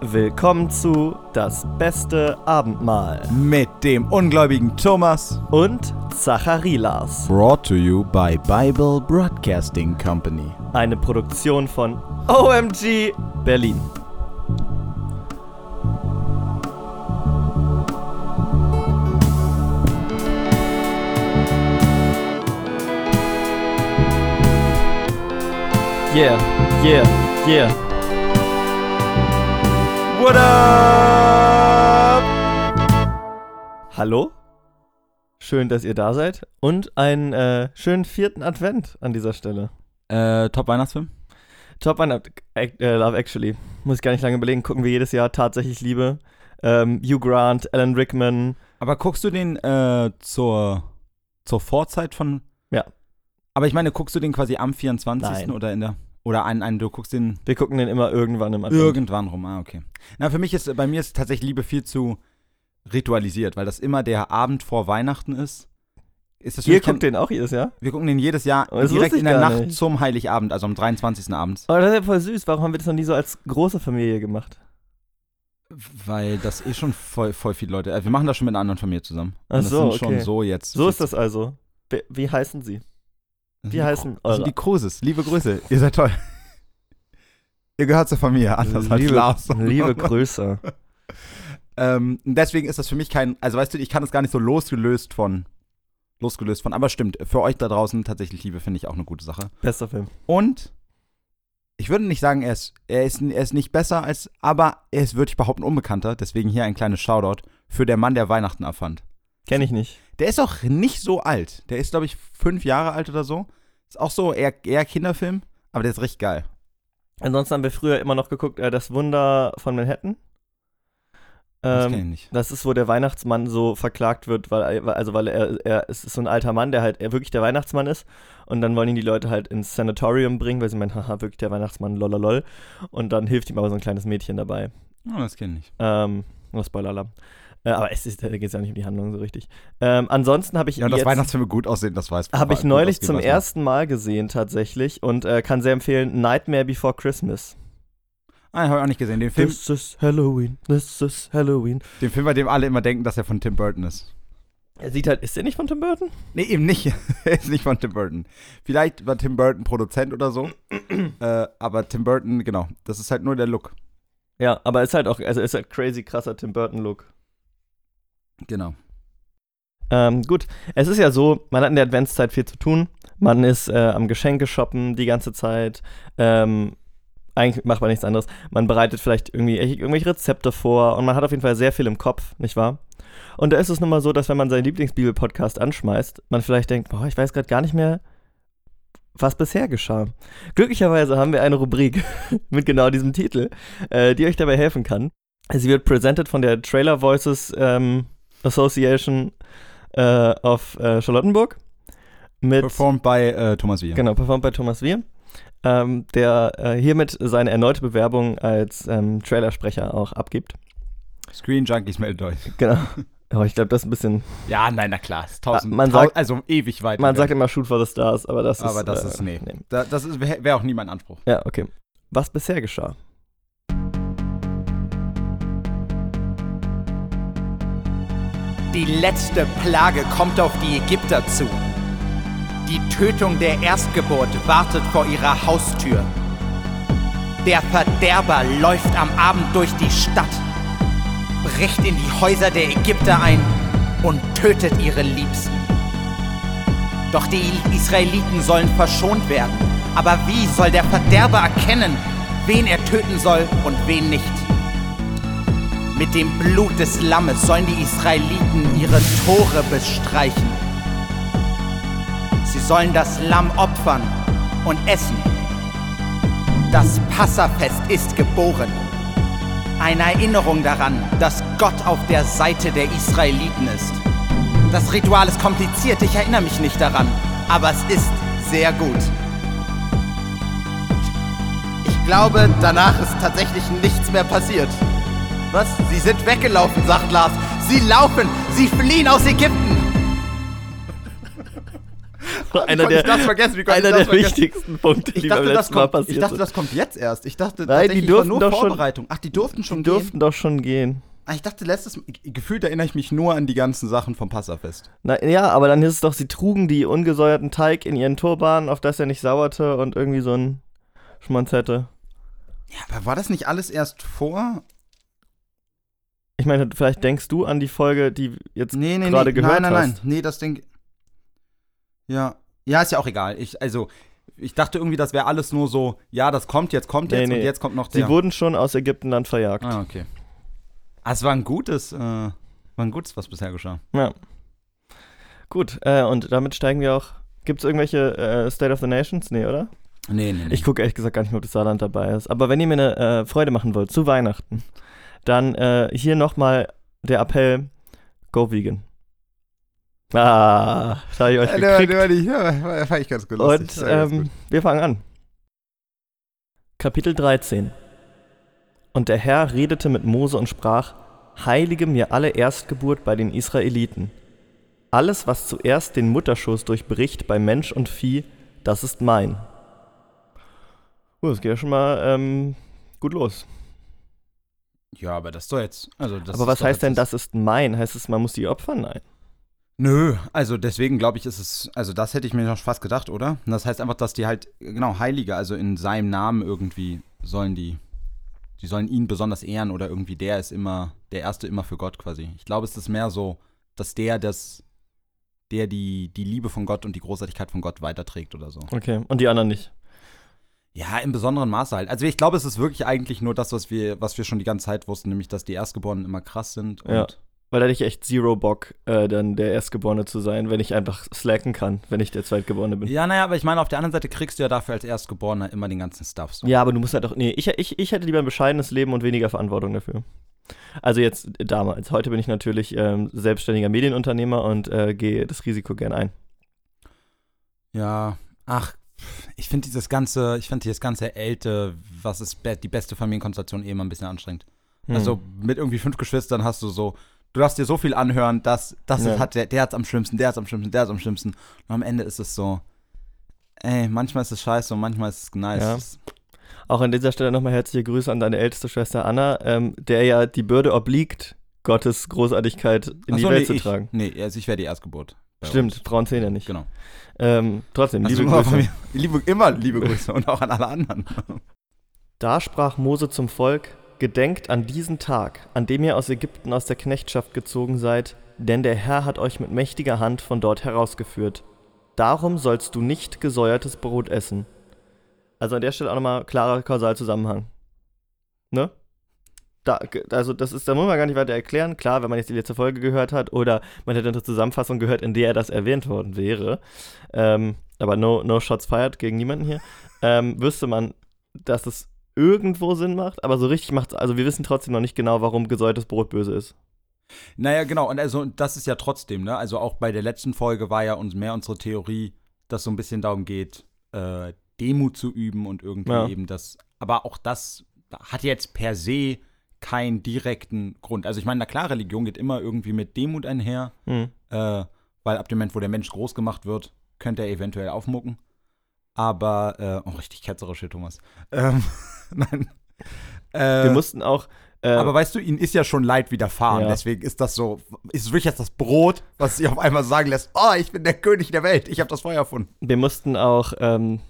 Willkommen zu Das beste Abendmahl Mit dem ungläubigen Thomas. und Zacharilas. Brought to you by Bible Broadcasting Company. Eine Produktion von OMG Berlin. Yeah, yeah, yeah. What up? Hallo? Schön, dass ihr da seid. Und einen äh, schönen vierten Advent an dieser Stelle. Äh, Top-Weihnachtsfilm? Top One äh, Love Actually. Muss ich gar nicht lange überlegen. Gucken wir jedes Jahr tatsächlich Liebe. Ähm, Hugh Grant, Alan Rickman. Aber guckst du den äh, zur, zur Vorzeit von. Ja. Aber ich meine, guckst du den quasi am 24. Nein. oder in der. Oder ein, ein, du guckst den Wir gucken den immer irgendwann im Advent. irgendwann rum. Ah, okay. Na, für mich ist, bei mir ist tatsächlich Liebe viel zu ritualisiert, weil das immer der Abend vor Weihnachten ist. Ist das Ihr guckt den auch jedes Jahr? Wir gucken den jedes Jahr direkt in der Nacht nicht. zum Heiligabend, also am 23. abends. Aber das ist ja voll süß. Warum haben wir das noch nie so als große Familie gemacht? Weil das ist schon voll, voll viele Leute. Äh, Wir machen das schon mit einer anderen Familie zusammen. Ach Und das so, sind schon okay. so jetzt. So ist das also. Wie heißen sie? Wie die heißen sind eure? die Cruises. Liebe Grüße. Ihr seid toll. Ihr gehört zur Familie, anders als liebe, Lars. liebe Grüße. ähm, deswegen ist das für mich kein, also weißt du, ich kann das gar nicht so losgelöst von, losgelöst von, aber stimmt, für euch da draußen tatsächlich Liebe finde ich auch eine gute Sache. Bester Film. Und ich würde nicht sagen, er ist, er ist, er ist nicht besser als, aber er ist, würde ich behaupten, unbekannter. Deswegen hier ein kleines Shoutout für der Mann, der Weihnachten erfand. Kenne ich nicht. Der ist auch nicht so alt. Der ist, glaube ich, fünf Jahre alt oder so. Ist auch so eher, eher Kinderfilm, aber der ist richtig geil. Ansonsten haben wir früher immer noch geguckt, äh, Das Wunder von Manhattan. Das Ähm, kenn ich nicht. Das ist, wo der Weihnachtsmann so verklagt wird, weil, also weil er, er ist so ein alter Mann, der halt er wirklich der Weihnachtsmann ist. Und dann wollen ihn die Leute halt ins Sanatorium bringen, weil sie meinen, haha, wirklich der Weihnachtsmann, lololol. Und dann hilft ihm aber so ein kleines Mädchen dabei. Oh, das kenne ich. Ähm, nur Spoiler-Alarm. Äh, aber es ist, da geht es ja nicht um die Handlung so richtig. Ähm, ansonsten habe ich Ja, dass jetzt, Weihnachtsfilme gut aussehen, das weiß habe ich neulich zum man. ersten Mal gesehen tatsächlich und äh, kann sehr empfehlen, Nightmare Before Christmas. Ah, habe ich auch nicht gesehen. Den Film, This is Halloween, this is Halloween. den Film, bei dem alle immer denken, dass er von Tim Burton ist. Er sieht halt, ist der nicht von Tim Burton? Nee, eben nicht. er ist nicht von Tim Burton. Vielleicht war Tim Burton Produzent oder so. äh, aber Tim Burton, genau. Das ist halt nur der Look. Ja, aber ist halt auch, also ist halt crazy krasser Tim Burton-Look. Genau. Ähm, gut, es ist ja so, man hat in der Adventszeit viel zu tun. Man ist äh, am Geschenke shoppen die ganze Zeit. Ähm, eigentlich macht man nichts anderes. Man bereitet vielleicht irgendwie irgendw- irgendwelche Rezepte vor und man hat auf jeden Fall sehr viel im Kopf, nicht wahr? Und da ist es nun mal so, dass wenn man seinen Lieblingsbibel-Podcast anschmeißt, man vielleicht denkt, boah, ich weiß gerade gar nicht mehr, was bisher geschah. Glücklicherweise haben wir eine Rubrik mit genau diesem Titel, äh, die euch dabei helfen kann. Sie wird presented von der Trailer Voices ähm, Association äh, of äh, Charlottenburg. Mit, Performed bei äh, Thomas Wier. Genau, performt bei Thomas Wir, ähm, der äh, hiermit seine erneute Bewerbung als ähm, Trailersprecher auch abgibt. Screen Junkies meldet euch. Genau. Aber ich glaube, das ist ein bisschen. Ja, nein, na klar. Ist tausend, Ah, man sagt- also ewig weit. Man weg. sagt immer Shoot for the Stars, aber das ist. aber das äh, ist, nee. Da, das wäre wär auch nie mein Anspruch. Ja, okay. Was bisher geschah. Die letzte Plage kommt auf die Ägypter zu. Die Tötung der Erstgeburt wartet vor ihrer Haustür. Der Verderber läuft am Abend durch die Stadt, bricht in die Häuser der Ägypter ein und tötet ihre Liebsten. Doch die Israeliten sollen verschont werden. Aber wie soll der Verderber erkennen, wen er töten soll und wen nicht? Mit dem Blut des Lammes sollen die Israeliten ihre Tore bestreichen. Sie sollen das Lamm opfern und essen. Das Passafest ist geboren. Eine Erinnerung daran, dass Gott auf der Seite der Israeliten ist. Das Ritual ist kompliziert, ich erinnere mich nicht daran, aber es ist sehr gut. Ich glaube, danach ist tatsächlich nichts mehr passiert. Was? Sie sind weggelaufen, sagt Lars. Sie laufen, sie fliehen aus Ägypten. einer der, einer der wichtigsten Punkte, Ich die beim dachte, das letzten Mal kommt, passiert ich dachte, das kommt jetzt erst. Ich dachte, Nein, die durften nur doch schon- Vorbereitung. Ach, die durften schon Die durften gehen. doch schon gehen. Ah, Ich dachte, letztes gefühlt erinnere ich mich nur an die ganzen Sachen vom Passafest. Na, ja, aber dann ist es doch, sie trugen die ungesäuerten Teig in ihren Turban, auf das er nicht sauerte und irgendwie so ein Schmonz hätte. Ja, aber war das nicht alles erst vor? Ich meine, vielleicht denkst du an die Folge, die jetzt Nee, nee, gerade nee. gehört nein, nein, hast. nein. Nee, das Ding. Ja. Ja, ist ja auch egal. Ich, also, ich dachte irgendwie, das wäre alles nur so, ja, das kommt, jetzt kommt Nee, jetzt nee. und jetzt kommt noch Sie der. wurden schon aus Ägypten dann verjagt. ah, okay. Ah, es war ein gutes, äh, war ein gutes, was bisher geschah. Ja. Gut, äh, und damit steigen wir auch. Gibt es irgendwelche äh, State of the Nations? Nee, oder? Nee, nee, nee. Ich gucke ehrlich gesagt gar nicht mehr, ob das Saarland dabei ist. Aber wenn ihr mir eine äh, Freude machen wollt zu Weihnachten, dann äh, hier nochmal der Appell: Go Vegan. Ah, da habe ich euch gekriegt. ja, fand ich ganz gut. Und ähm, wir fangen an. Kapitel 13 Und der Herr redete mit Mose und sprach, Heilige mir alle Erstgeburt bei den Israeliten. Alles, was zuerst den Mutterschoß durchbricht bei Mensch und Vieh, das ist mein. Uh, das geht ja schon mal ähm, gut los. Ja, aber das doch jetzt. Also das Aber was heißt denn, das ist mein? Heißt es, man muss die opfern? Nein. Nö, also deswegen glaube ich, ist es, also das hätte ich mir noch fast gedacht, oder? Und das heißt einfach, dass die halt, genau, Heilige, also in seinem Namen irgendwie sollen die, die sollen ihn besonders ehren oder irgendwie der ist immer, der Erste immer für Gott quasi. Ich glaube, es ist mehr so, dass der das, der die, die Liebe von Gott und die Großartigkeit von Gott weiterträgt oder so. Okay. Und die anderen nicht. Ja, im besonderen Maße halt. Also ich glaube, es ist wirklich eigentlich nur das, was wir, was wir schon die ganze Zeit wussten, nämlich, dass die Erstgeborenen immer krass sind Ja. Weil da hätte ich echt zero Bock, äh, dann der Erstgeborene zu sein, wenn ich einfach slacken kann, wenn ich der Zweitgeborene bin. Ja, naja, aber ich meine, auf der anderen Seite kriegst du ja dafür als Erstgeborener immer den ganzen Stuff. So. Ja, aber du musst halt auch. Nee, ich, ich, ich hätte lieber ein bescheidenes Leben und weniger Verantwortung dafür. Also jetzt damals. Heute bin ich natürlich ähm, selbstständiger Medienunternehmer und äh, gehe das Risiko gern ein. Ja, ach, ich finde dieses ganze, ich finde dieses ganze Älte, was ist be die beste Familienkonstellation eh immer ein bisschen anstrengend. Hm. Also mit irgendwie fünf Geschwistern hast du so, du darfst dir so viel anhören, dass das Ja. hat der, der hat's am schlimmsten, der hat's am schlimmsten, der hat's am schlimmsten. Und am Ende ist es so, ey, manchmal ist es scheiße und manchmal ist es nice. Ja. Auch an dieser Stelle nochmal herzliche Grüße an deine älteste Schwester Anna, ähm, der ja die Bürde obliegt, Gottes Großartigkeit in Ach die so, Welt nee, zu ich, tragen. Nee, also ich wäre die Erstgeburt. Stimmt. Frauen zählen ja nicht. Genau. Ähm, trotzdem, Also liebe Grüße. Liebe, immer liebe Grüße und auch an alle anderen. Da sprach Mose zum Volk: Gedenkt an diesen Tag, an dem ihr aus Ägypten aus der Knechtschaft gezogen seid, denn der Herr hat euch mit mächtiger Hand von dort herausgeführt. Darum sollst du nicht gesäuertes Brot essen. Also an der Stelle auch nochmal klarer Kausalzusammenhang. Ne? Da, also das ist, da muss man gar nicht weiter erklären. Klar, wenn man jetzt die letzte Folge gehört hat oder man hätte eine Zusammenfassung gehört, in der das erwähnt worden wäre, ähm, aber no, no shots fired gegen niemanden hier, ähm, wüsste man, dass es irgendwo Sinn macht, aber so richtig macht es, also wir wissen trotzdem noch nicht genau, warum gesäuertes Brot böse ist. Naja, genau. Und also das ist ja trotzdem, ne? Also auch bei der letzten Folge war ja uns mehr unsere Theorie, dass so ein bisschen darum geht, äh, Demut zu üben und irgendwie Ja. eben das. Aber auch das hat jetzt per se keinen direkten Grund. Also ich meine, na klar, Religion geht immer irgendwie mit Demut einher, Hm. äh, weil ab dem Moment, wo der Mensch groß gemacht wird, könnte er eventuell aufmucken. Aber, äh, oh, richtig ketzerisch hier, Thomas. Ähm, nein. Äh, Wir mussten auch, äh, aber weißt du, ihnen ist ja schon Leid widerfahren. Ja. Deswegen ist das so, ist es wirklich jetzt das Brot, was sie auf einmal sagen lässt, oh, ich bin der König der Welt, ich habe das Feuer erfunden. wir mussten auch ähm,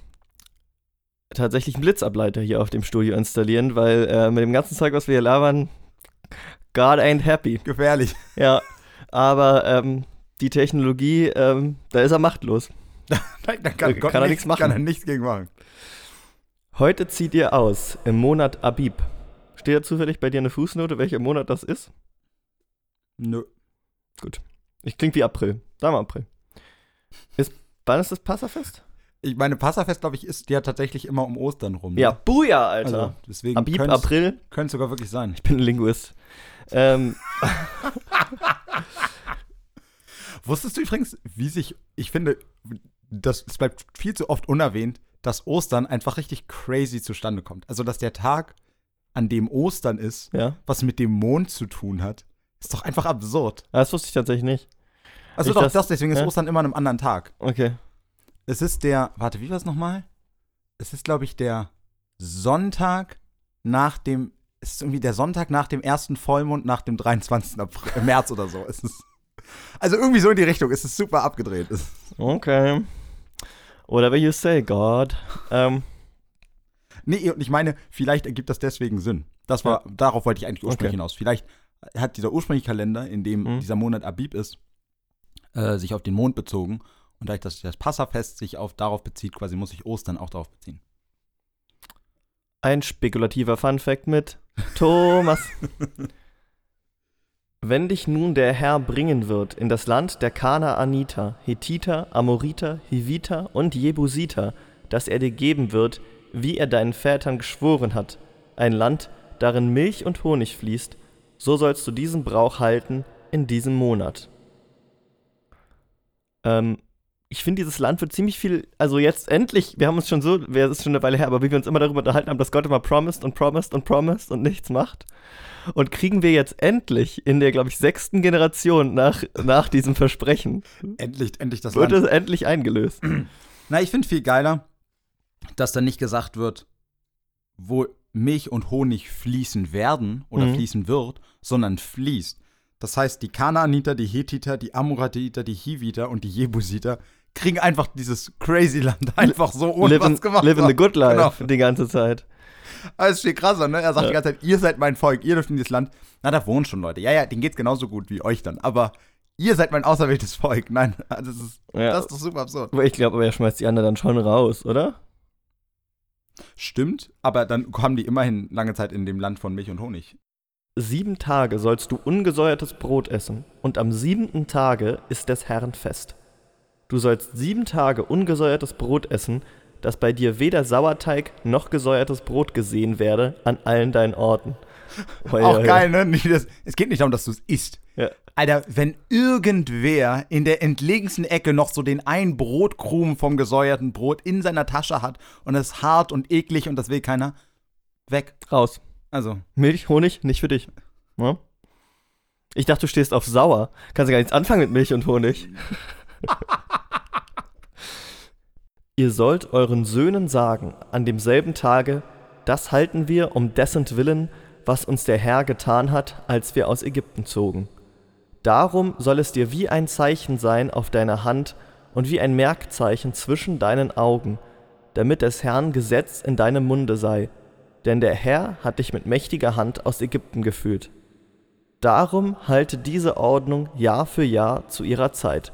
tatsächlich einen Blitzableiter hier auf dem Studio installieren, weil äh, mit dem ganzen Zeug, was wir hier labern, God ain't happy. Gefährlich. Ja, aber ähm, die Technologie, ähm, da ist er machtlos. Da kann, Kann er nichts machen. Kann er nichts gegen machen. Heute zieht ihr aus im Monat Abib. Steht da zufällig bei dir eine Fußnote, welcher Monat das ist? Nö. Ich klingt wie April. Sagen wir April. Ist, wann ist das Passafest? Ich meine, Passafest, glaube ich, ist ja tatsächlich immer um Ostern rum. ne? Ja, Buja, Alter. Also, deswegen Abib, könnte April. es sogar wirklich sein. Ich bin ein Linguist. Ähm, Wusstest du übrigens, wie sich, ich finde, das, es bleibt viel zu oft unerwähnt, dass Ostern einfach richtig crazy zustande kommt. Also, dass der Tag, an dem Ostern ist, ja, was mit dem Mond zu tun hat, ist doch einfach absurd. das wusste ich tatsächlich nicht. Also Ich doch, das- das, deswegen ist ja. Ostern immer an einem anderen Tag. Okay. Es ist der, warte, wie war es nochmal? Es ist, glaube ich, der Sonntag nach dem, es ist irgendwie der Sonntag nach dem ersten Vollmond, nach dem 23. April, März oder so. Es ist, also irgendwie so in die Richtung. Es ist super abgedreht. Okay. Whatever you say, God. Ähm, Nee, und ich meine, vielleicht ergibt das deswegen Sinn. Das war, darauf wollte ich eigentlich ursprünglich Okay. hinaus. Vielleicht hat dieser ursprüngliche Kalender, in dem Mhm. dieser Monat Abib ist, äh, sich auf den Mond bezogen. Und dadurch, dass das Passafest sich auf, darauf bezieht, quasi muss sich Ostern auch darauf beziehen. Ein spekulativer Funfact mit Thomas. Wenn dich nun der Herr bringen wird in das Land der Kanaaniter, Hethiter, Amoriter, Hiviter und Jebusiter, das er dir geben wird, wie er deinen Vätern geschworen hat, ein Land, darin Milch und Honig fließt, so sollst du diesen Brauch halten in diesem Monat. Ähm, ich finde, dieses Land wird ziemlich viel, also jetzt endlich, wir haben uns schon so, es ist schon eine Weile her, aber wie wir uns immer darüber unterhalten haben, dass Gott immer promised und promised und promised und nichts macht. Und kriegen wir jetzt endlich in der, glaube ich, sechsten Generation nach, nach diesem Versprechen, Endlich, endlich das wird Land. es endlich eingelöst. Na, ich finde viel geiler, dass dann nicht gesagt wird, wo Milch und Honig fließen werden oder Mhm. fließen wird, sondern fließt. Das heißt, die Kanaaniter, die Hethiter, die Amoratiter, die Hiviter und die Jebusiter kriegen einfach dieses crazy Land einfach so ohne live was in, gemacht. live in the good life Genau. die ganze Zeit. Das ist viel krasser, ne? Er sagt Ja. die ganze Zeit, ihr seid mein Volk, ihr dürft in dieses Land. Na, da wohnen schon Leute. Ja, ja, denen geht's genauso gut wie euch dann. Aber ihr seid mein auserwähltes Volk. Nein, das ist, Ja. das ist doch super absurd. Aber ich glaube, aber er schmeißt die anderen dann schon raus, oder? Stimmt, aber dann haben die immerhin lange Zeit in dem Land von Milch und Honig. Sieben Tage sollst du ungesäuertes Brot essen, und am siebenten Tage ist des Herrn Fest. Du sollst sieben Tage ungesäuertes Brot essen, dass bei dir weder Sauerteig noch gesäuertes Brot gesehen werde an allen deinen Orten. Hoi, Auch hoi. geil, ne? Das, es geht nicht darum, dass du es isst. Ja. Alter, wenn irgendwer in der entlegensten Ecke noch so den einen Brotkrumen vom gesäuerten Brot in seiner Tasche hat und es ist hart und eklig und das will keiner, weg. Raus. Also, Milch, Honig, nicht für dich. Ja? Ich dachte, du stehst auf sauer. Kannst du gar nichts anfangen mit Milch und Honig. Ihr sollt euren Söhnen sagen, an demselben Tage, das halten wir um dessen Willen, was uns der Herr getan hat, als wir aus Ägypten zogen. Darum soll es dir wie ein Zeichen sein auf deiner Hand und wie ein Merkzeichen zwischen deinen Augen, damit des Herrn Gesetz in deinem Munde sei, denn der Herr hat dich mit mächtiger Hand aus Ägypten geführt. Darum halte diese Ordnung Jahr für Jahr zu ihrer Zeit.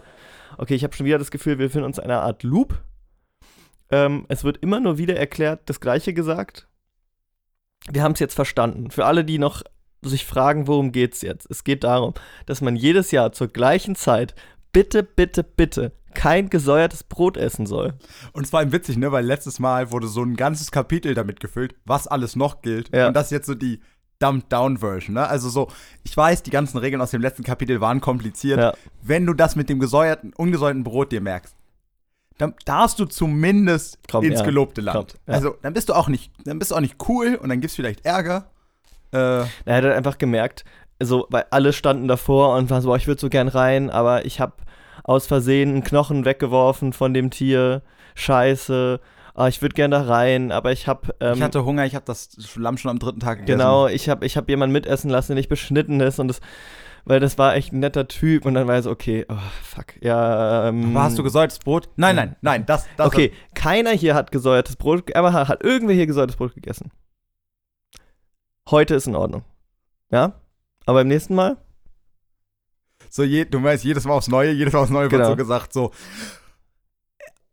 Okay, ich habe schon wieder das Gefühl, wir befinden uns in einer Art Loop. Ähm, es wird immer nur wieder erklärt, das Gleiche gesagt. Wir haben es jetzt verstanden. Für alle, die noch sich fragen, worum geht's jetzt? Es geht darum, dass man jedes Jahr zur gleichen Zeit bitte, bitte, bitte kein gesäuertes Brot essen soll. und es war eben witzig, ne? Weil letztes Mal wurde so ein ganzes Kapitel damit gefüllt, was alles noch gilt. Ja. Und das ist jetzt so die Dumbed-Down-Version, ne? Also so, ich weiß, die ganzen Regeln aus dem letzten Kapitel waren kompliziert. Ja. Wenn du das mit dem gesäuerten, ungesäuerten Brot dir merkst, dann darfst du zumindest Komm, ins ja. gelobte Land. Komm, ja. Also, dann bist du auch nicht, dann bist du auch nicht cool und dann gibt's vielleicht Ärger. Äh, Er hat halt einfach gemerkt, so, weil alle standen davor und waren so, ich würde so gern rein, aber ich habe aus Versehen einen Knochen weggeworfen von dem Tier. Scheiße. Ah, ich würde gern da rein, aber ich habe ähm, ich hatte Hunger, ich habe das Lamm schon am dritten Tag gegessen. genau, ich habe ich hab jemanden mitessen lassen, der nicht beschnitten ist und das, weil das war echt ein netter Typ und dann war er so, okay, oh, fuck, ja. Ähm, hast du gesäuertes Brot? Nein, nein, nein, das, das okay, keiner hier hat gesäuertes Brot, aber hat irgendwer hier gesäuertes Brot gegessen. Heute ist in Ordnung. Ja? Aber beim nächsten Mal? So, je, du weißt, jedes Mal aufs Neue, jedes Mal aufs Neue Genau. wird so gesagt, so.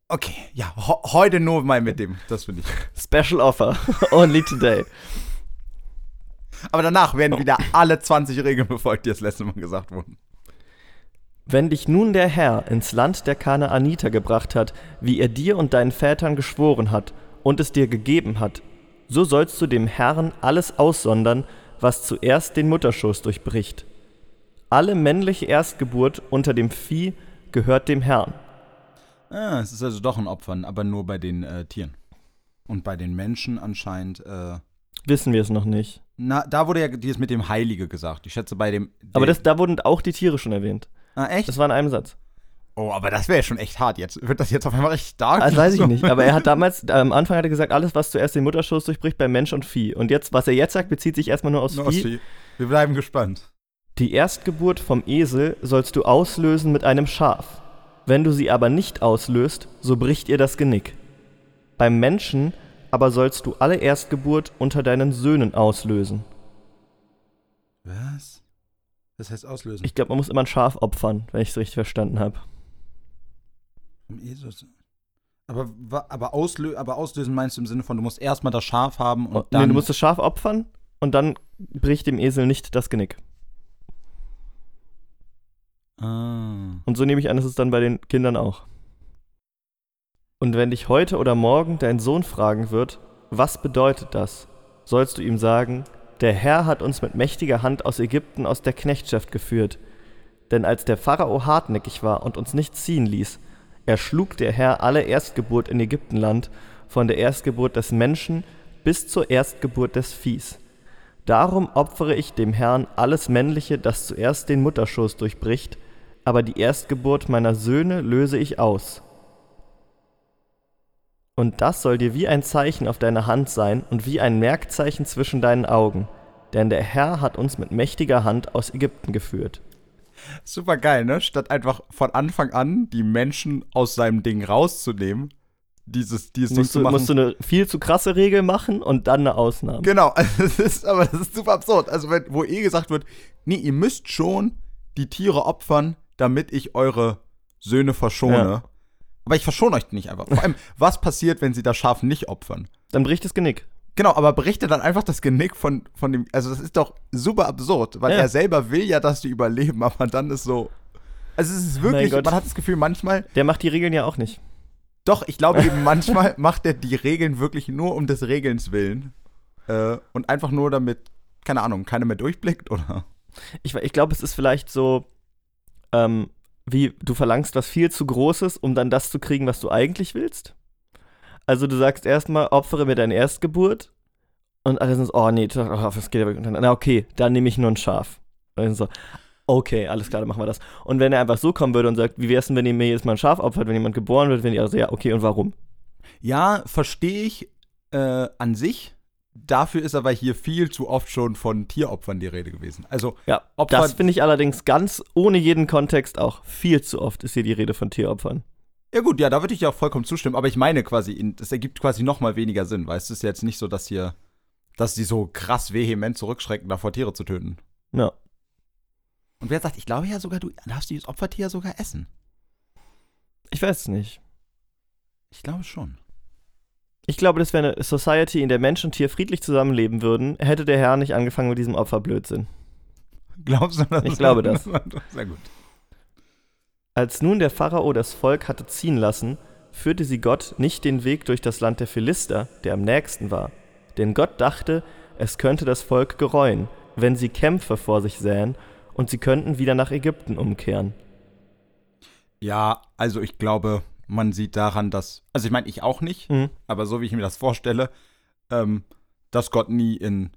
Okay, ja, heute nur mal mit dem, das finde ich. Special Offer. Only today. Aber danach werden wieder alle 20 Regeln befolgt, die das letzte Mal gesagt wurden. Wenn dich nun der Herr ins Land der Kanaaniter gebracht hat, wie er dir und deinen Vätern geschworen hat und es dir gegeben hat, so sollst du dem Herrn alles aussondern, was zuerst den Mutterschoß durchbricht. Alle männliche Erstgeburt unter dem Vieh gehört dem Herrn. Ah, es ist also doch ein Opfern, aber nur bei den äh, Tieren. Und bei den Menschen anscheinend, äh, Wissen wir es noch nicht. Na, da wurde ja dieses mit dem Heilige gesagt. Ich schätze bei dem. Aber das, da wurden auch die Tiere schon erwähnt. Ah, echt? Das war in einem Satz. Oh, aber das wäre ja schon echt hart jetzt. Wird das jetzt auf einmal richtig stark? Das weiß ich nicht. Aber er hat damals, äh, am Anfang hat er gesagt, alles, was zuerst den Mutterschoß durchbricht, bei Mensch und Vieh. Und jetzt, was er jetzt sagt, bezieht sich erstmal nur aus Nur Vieh. Vieh. Wir bleiben gespannt. Die Erstgeburt vom Esel sollst du auslösen mit einem Schaf. Wenn du sie aber nicht auslöst, so bricht ihr das Genick. Beim Menschen aber sollst du alle Erstgeburt unter deinen Söhnen auslösen. Was? Das heißt auslösen. Ich glaube, man muss immer ein Schaf opfern, wenn ich es richtig verstanden habe. Jesus. Aber, aber, auslö aber auslösen meinst du im Sinne von, du musst erstmal das Schaf haben und Oh, Nee, dann. du musst das Schaf opfern und dann bricht dem Esel nicht das Genick. ah. Und so nehme ich an, ist es dann bei den Kindern auch. Und wenn dich heute oder morgen dein Sohn fragen wird, was bedeutet das, sollst du ihm sagen, der Herr hat uns mit mächtiger Hand aus Ägypten aus der Knechtschaft geführt. Denn als der Pharao hartnäckig war und uns nicht ziehen ließ, erschlug der Herr alle Erstgeburt in Ägyptenland, von der Erstgeburt des Menschen bis zur Erstgeburt des Viehs. Darum opfere ich dem Herrn alles Männliche, das zuerst den Mutterschoß durchbricht, aber die Erstgeburt meiner Söhne löse ich aus. Und das soll dir wie ein Zeichen auf deiner Hand sein und wie ein Merkzeichen zwischen deinen Augen, denn der Herr hat uns mit mächtiger Hand aus Ägypten geführt. Super geil, ne? Statt einfach von Anfang an die Menschen aus seinem Ding rauszunehmen, dieses, dieses Musst zu du, machen. musst du eine viel zu krasse Regel machen und dann eine Ausnahme. Genau, also das ist, aber das ist super absurd. Also, wenn, wo eh gesagt wird, nee, ihr müsst schon die Tiere opfern, damit ich eure Söhne verschone. Ja. Aber ich verschone euch nicht einfach. Vor allem, was passiert, wenn sie das Schaf nicht opfern? Dann bricht das Genick. Genau, aber berichte dann einfach das Genick von, von dem. Also, das ist doch super absurd, weil Ja. er selber will ja, dass die überleben, aber dann ist so. Also, es ist wirklich, man hat das Gefühl, manchmal, Der macht die Regeln ja auch nicht. doch, ich glaube eben, manchmal macht er die Regeln wirklich nur um des Regelns willen. Äh, und einfach nur damit, keine Ahnung, keiner mehr durchblickt, oder? Ich, ich glaube, es ist vielleicht so, ähm, wie du verlangst was viel zu Großes, um dann das zu kriegen, was du eigentlich willst. Also du sagst erstmal, opfere mir deine Erstgeburt und alle sind so, oh nee, oh, das geht ja wirklich. Na okay, dann nehme ich nur ein Schaf. Und so, okay, alles klar, dann machen wir das. Und wenn er einfach so kommen würde und sagt, wie wär's denn, wenn ihr mir jedes Mal ein Schaf opfert, wenn jemand geboren wird, wenn ihr also, ja, okay, und warum? Ja, verstehe ich äh, an sich. Dafür ist aber hier viel zu oft schon von Tieropfern die Rede gewesen. Also, Ja, Opfer- das finde ich allerdings ganz ohne jeden Kontext auch viel zu oft ist hier die Rede von Tieropfern. ja gut, ja, da würde ich ja auch vollkommen zustimmen. Aber ich meine quasi, das ergibt quasi noch mal weniger Sinn, weil es ist jetzt nicht so, dass hier, dass die so krass vehement zurückschrecken, davor Tiere zu töten. Ja. Und wer sagt, ich glaube ja sogar, du darfst dieses Opfertier sogar essen. Ich weiß es nicht. Ich glaube schon. Ich glaube, das wäre eine Society, in der Mensch und Tier friedlich zusammenleben würden, hätte der Herr nicht angefangen mit diesem Opferblödsinn. Glaubst du das? Ich glaube das. Sehr gut. Als nun der Pharao das Volk hatte ziehen lassen, führte sie Gott nicht den Weg durch das Land der Philister, der am nächsten war. Denn Gott dachte, es könnte das Volk gereuen, wenn sie Kämpfe vor sich sähen, und sie könnten wieder nach Ägypten umkehren. Ja, also ich glaube, man sieht daran, dass, also ich meine, ich auch nicht, Mhm. aber so wie ich mir das vorstelle, ähm, dass Gott nie in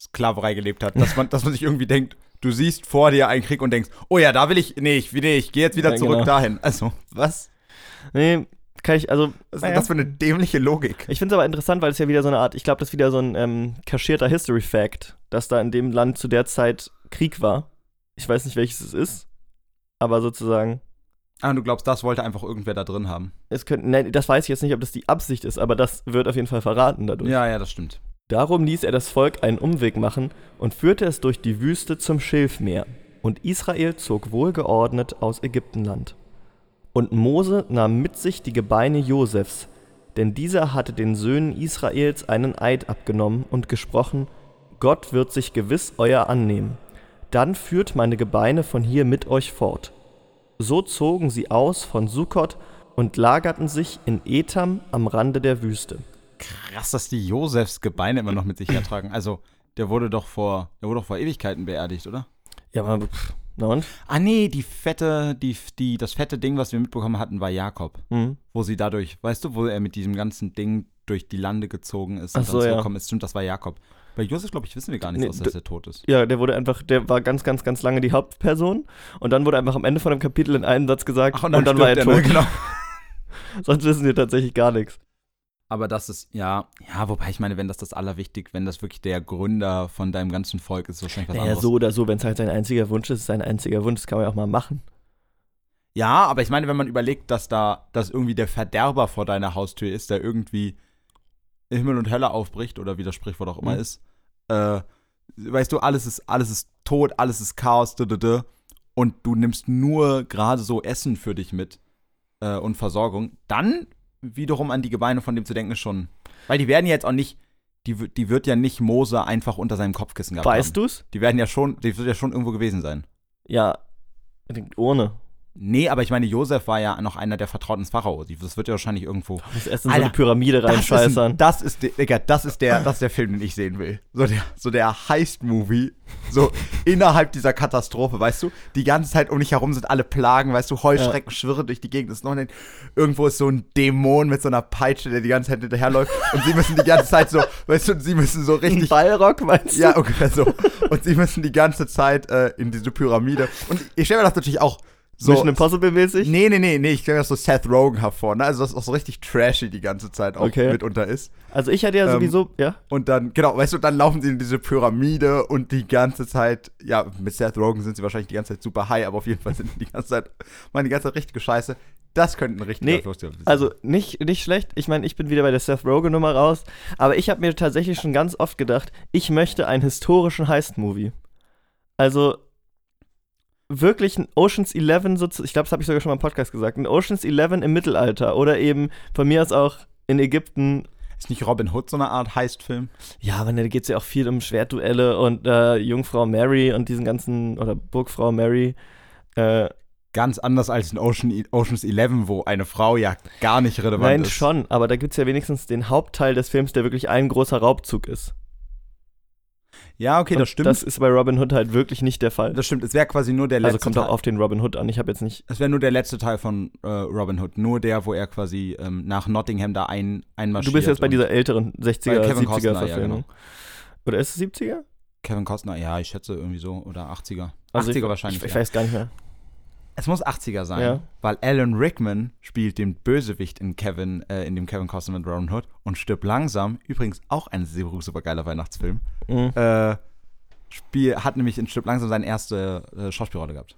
Sklaverei gelebt hat. Dass man, dass man sich irgendwie denkt, du siehst vor dir einen Krieg und denkst, oh ja, da will ich, nee, ich, nee, ich gehe jetzt wieder Ja, zurück genau. dahin. Also, was? Nee, kann ich, also. Was ist naja. das für eine dämliche Logik? Ich finde es aber interessant, weil es ja wieder so eine Art, ich glaube, das ist wieder so ein ähm, kaschierter History-Fact, dass da in dem Land zu der Zeit Krieg war. Ich weiß nicht, welches es ist, aber sozusagen, Ah, du glaubst, das wollte einfach irgendwer da drin haben. es könnte, ne, das weiß ich jetzt nicht, ob das die Absicht ist, aber das wird auf jeden Fall verraten dadurch. Ja, ja, das stimmt. Darum ließ er das Volk einen Umweg machen und führte es durch die Wüste zum Schilfmeer. Und Israel zog wohlgeordnet aus Ägyptenland. Und Mose nahm mit sich die Gebeine Josefs, denn dieser hatte den Söhnen Israels einen Eid abgenommen und gesprochen, Gott wird sich gewiss euer annehmen. Dann führt meine Gebeine von hier mit euch fort. So zogen sie aus von Sukkot und lagerten sich in Etam am Rande der Wüste. Krass, dass die Josefs Gebeine immer noch mit sich hertragen. Also, der wurde doch vor, der wurde doch vor Ewigkeiten beerdigt, oder? Ja, aber pff, na und? Ah, nee, die fette, die, die, das fette Ding, was wir mitbekommen hatten, war Jakob. Mhm. Wo sie dadurch, weißt du, wo er mit diesem ganzen Ding durch die Lande gezogen ist Ach und so, dann ja. ist. Stimmt, das war Jakob. Bei Josef, glaube ich, wissen wir gar nicht, Nee, dass er tot ist. Ja, der wurde einfach, der war ganz, ganz, ganz lange die Hauptperson und dann wurde einfach am Ende von dem Kapitel in einem Satz gesagt und dann, war er stirbt tot. ne? Genau. Sonst wissen wir tatsächlich gar nichts. Aber das ist, ja, ja, wobei ich meine, wenn das das Allerwichtig, wenn das wirklich der Gründer von deinem ganzen Volk ist, ist wahrscheinlich was Naja, anderes. so oder so, wenn es halt sein einziger Wunsch ist, ist sein einziger Wunsch, das kann man ja auch mal machen. Ja, aber ich meine, wenn man überlegt, dass da, dass irgendwie der Verderber vor deiner Haustür ist, der irgendwie Himmel und Hölle aufbricht oder wie das Sprichwort auch immer Mhm. ist, äh, weißt du, alles ist, alles ist tot, alles ist Chaos, d -d -d, und du nimmst nur gerade so Essen für dich mit äh, und Versorgung, dann wiederum an die Gebeine von dem zu denken ist schon, weil die werden ja jetzt auch nicht, die, die wird ja nicht Mose einfach unter seinem Kopfkissen gehabt Weißt haben. du's? Die werden ja schon, die wird ja schon irgendwo gewesen sein. Ja, ohne. Nee, aber ich meine, Josef war ja noch einer der Vertrauten des Pharao. Das wird ja wahrscheinlich irgendwo. Das erst in so Alter, eine Pyramide Das ist, reinscheißern. das ist, der, Digga, das ist der, das ist der Film, den ich sehen will. So der, so der Heist-Movie, so innerhalb dieser Katastrophe, weißt du? Die ganze Zeit um dich herum sind alle Plagen, weißt du? Heuschrecken schwirren durch die Gegend. Ist noch ein, irgendwo ist so ein Dämon mit so einer Peitsche, der die ganze Zeit hinterherläuft. und sie müssen die ganze Zeit so, weißt du, sie müssen so Ein richtig Ballrock, meinst du? ja, ungefähr so. Und sie müssen die ganze Zeit äh, in diese Pyramide. Und ich stelle mir das natürlich auch so. Mission Impossible mäßig? Nee, nee, nee, nee, ich mir das so Seth Rogen hervor, ne? Also, das auch so richtig trashy die ganze Zeit auch Okay. mitunter ist. Also ich hatte ja Ähm, sowieso, ja. Und dann, genau, weißt du, dann laufen sie in diese Pyramide und die ganze Zeit, ja, mit Seth Rogen sind sie wahrscheinlich die ganze Zeit super high, aber auf jeden Fall sind die ganze Zeit, machen die ganze Zeit richtige Scheiße. Das könnte ein richtiger Nee, Fluss sein. Also nicht, nicht schlecht. Ich meine, ich bin wieder bei der Seth Rogen Nummer raus. Aber ich habe mir tatsächlich schon ganz oft gedacht, ich möchte einen historischen Heist-Movie. Also wirklich ein Oceans 11, so zu, ich glaube, das habe ich sogar schon mal im Podcast gesagt, ein Oceans 11 im Mittelalter oder eben von mir aus auch in Ägypten. Ist nicht Robin Hood so eine Art Heist-Film? Ja, aber da geht es ja auch viel um Schwertduelle und äh, Jungfrau Mary und diesen ganzen, oder Burgfrau Mary. Äh, Ganz anders als in Ocean, Oceans 11, wo eine Frau ja gar nicht relevant nein, ist. schon, aber da gibt es ja wenigstens den Hauptteil des Films, der wirklich ein großer Raubzug ist. Ja, okay, das stimmt. Das ist bei Robin Hood halt wirklich nicht der Fall. Das stimmt, es wäre quasi nur der letzte also kommt Teil. auch auf den Robin Hood an. Ich habe jetzt nicht. Es wäre nur der letzte Teil von äh, Robin Hood. Nur der, wo er quasi ähm, nach Nottingham da ein, einmarschiert. Du bist jetzt bei dieser älteren 60er, Bei Kevin 70er Costner, ja, Verfilmung. Oder ist es 70er? Kevin Costner, ja, ich schätze irgendwie so. Oder 80er. Also 80er ich, wahrscheinlich. Ich, ich ja. weiß gar nicht mehr. Es muss 80er sein, Ja. weil Alan Rickman spielt den Bösewicht in Kevin, äh, in dem Kevin Costner mit Robin Hood und stirbt langsam. Übrigens auch ein super, super geiler Weihnachtsfilm. Mhm. Äh, Spiel, hat nämlich in Stirb langsam seine erste äh, Schauspielrolle gehabt.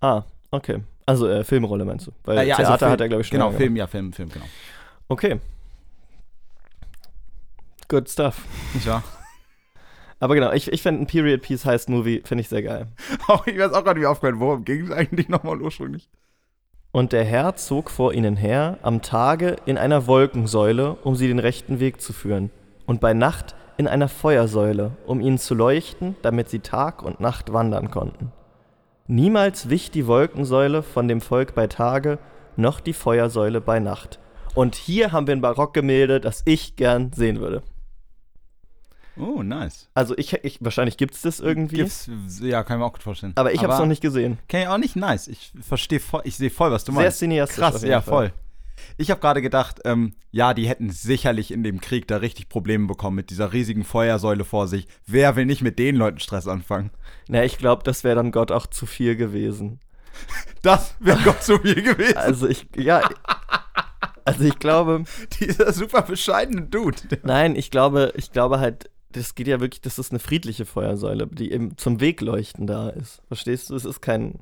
Ah, okay. Also äh, Filmrolle meinst du? Weil Äh, ja, also Theater Film- hat er, glaube ich, schon. Genau, Film, ja, Film, Film, genau. Okay. Good stuff. Nicht wahr? Aber genau, ich, ich fände ein Period Piece heißt Movie, finde ich sehr geil. Aber ich weiß auch gar nicht, wie aufgehört, worum ging es eigentlich nochmal ursprünglich? Und der Herr zog vor ihnen her am Tage in einer Wolkensäule, um sie den rechten Weg zu führen, und bei Nacht in einer Feuersäule, um ihnen zu leuchten, damit sie Tag und Nacht wandern konnten. Niemals wich die Wolkensäule von dem Volk bei Tage, noch die Feuersäule bei Nacht. Und hier haben wir ein Barockgemälde, das ich gern sehen würde. Oh, nice. Also ich, ich wahrscheinlich gibt es das irgendwie, Gibt's, ja, kann ich mir auch gut vorstellen. aber ich habe es noch nicht gesehen. Kenn ich auch nicht, nice. Ich verstehe voll, ich sehe voll, was du Sehr meinst. cineastisch. auf Krass, ja, Fall. voll. Ich habe gerade gedacht, ähm, ja, die hätten sicherlich in dem Krieg da richtig Probleme bekommen mit dieser riesigen Feuersäule vor sich. Wer will nicht mit den Leuten Stress anfangen? Na, ich glaube, das wäre dann Gott auch zu viel gewesen. Das wäre Gott zu viel gewesen. Also ich, ja, also ich glaube, Dieser super bescheidene Dude. nein, ich glaube, ich glaube halt, das geht ja wirklich, das ist eine friedliche Feuersäule, die eben zum Wegleuchten da ist. Verstehst du? Es ist kein,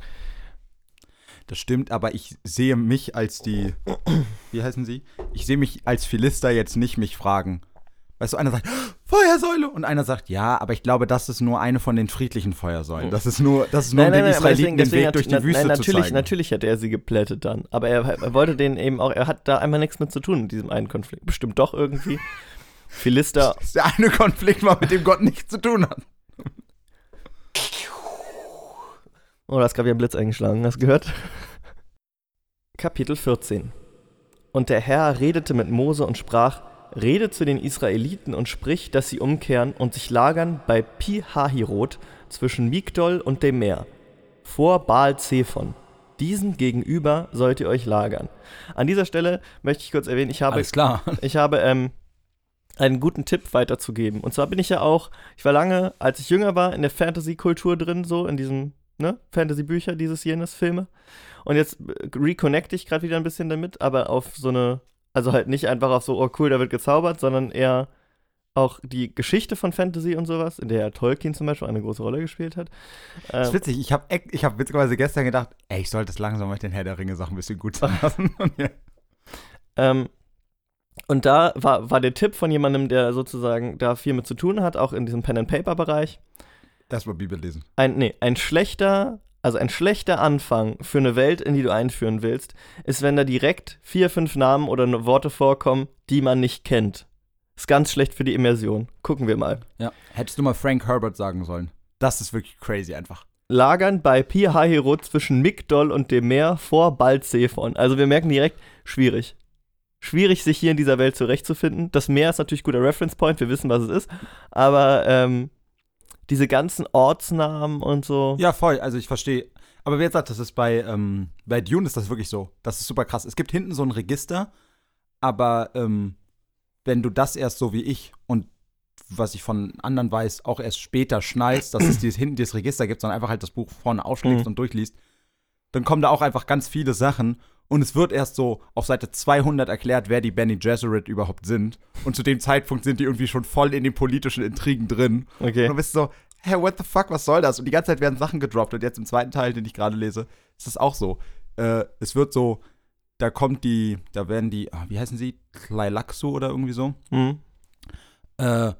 Das stimmt, aber ich sehe mich als die, wie heißen sie? Ich sehe mich als Philister jetzt nicht mich fragen. Weißt du, einer sagt, Feuersäule! Und einer sagt, ja, aber ich glaube, das ist nur eine von den friedlichen Feuersäulen. Das ist nur, das ist nur um den aber Israeliten den Weg durch die Wüste nein, zu natürlich, zeigen. natürlich hätte er sie geplättet dann. Aber er, er wollte den eben auch, er hat da einmal nichts mit zu tun in diesem einen Konflikt. Bestimmt doch irgendwie. Philister, Das ist der eine Konflikt, mal mit dem Gott nichts zu tun hat. Oh, da ist gerade wieder ein Blitz eingeschlagen. Hast du gehört? Kapitel 14 Und der Herr redete mit Mose und sprach, Rede zu den Israeliten und sprich, dass sie umkehren und sich lagern bei Pi-Hahirot zwischen Migdol und dem Meer, vor Baal-Zephon. Diesen gegenüber sollt ihr euch lagern. An dieser Stelle möchte ich kurz erwähnen, ich habe Alles klar. ich habe ähm, einen guten Tipp weiterzugeben. Und zwar bin ich ja auch, ich war lange, als ich jünger war, in der Fantasy-Kultur drin, so in diesem, ne, Fantasy-Bücher, dieses, jenes, Filme. Und jetzt äh, reconnecte ich gerade wieder ein bisschen damit, aber auf so eine, also halt nicht einfach auf so, oh cool, da wird gezaubert, sondern eher auch die Geschichte von Fantasy und sowas, in der Tolkien zum Beispiel eine große Rolle gespielt hat. Das ist Ähm, witzig, ich habe ich hab witzigerweise gestern gedacht, ey, ich sollte es langsam mal den Herr der Ringe-Sachen ein bisschen gut ja. Ähm, und da war, war der Tipp von jemandem, der sozusagen da viel mit zu tun hat, auch in diesem Pen-and-Paper-Bereich, Erstmal Bibel lesen. ein, nee, ein schlechter, also ein schlechter Anfang für eine Welt, in die du einführen willst, ist, wenn da direkt vier, fünf Namen oder Worte vorkommen, die man nicht kennt. Ist ganz schlecht für die Immersion. Gucken wir mal. Ja. Hättest du mal Frank Herbert sagen sollen. Das ist wirklich crazy einfach. Lagern bei Pi Hahiro zwischen Migdol und dem Meer vor Balzephon. Also wir merken direkt, schwierig. Schwierig, sich hier in dieser Welt zurechtzufinden. Das Meer ist natürlich guter Reference Point, wir wissen, was es ist. Aber ähm, diese ganzen Ortsnamen und so. Ja, voll. Also ich verstehe. Aber wie gesagt, das ist bei, ähm, bei Dune ist das wirklich so. Das ist super krass. Es gibt hinten so ein Register, aber ähm, wenn du das erst so wie ich und was ich von anderen weiß, auch erst später schnallst, dass es dieses, hinten dieses Register gibt, sondern einfach halt das Buch vorne aufschlägst Mhm. und durchliest, dann kommen da auch einfach ganz viele Sachen und es wird erst so auf Seite 200 erklärt, wer die Benny Gesserit überhaupt sind. Und zu dem Zeitpunkt sind die irgendwie schon voll in den politischen Intrigen drin. Okay. Und du bist so, hä, what the fuck, was soll das? Und die ganze Zeit werden Sachen gedroppt. Und jetzt im zweiten Teil, den ich gerade lese, ist das auch so. Äh, es wird so, da kommt die, da werden die, ah, wie heißen sie? Tleilaxu oder irgendwie so. Mhm. Äh,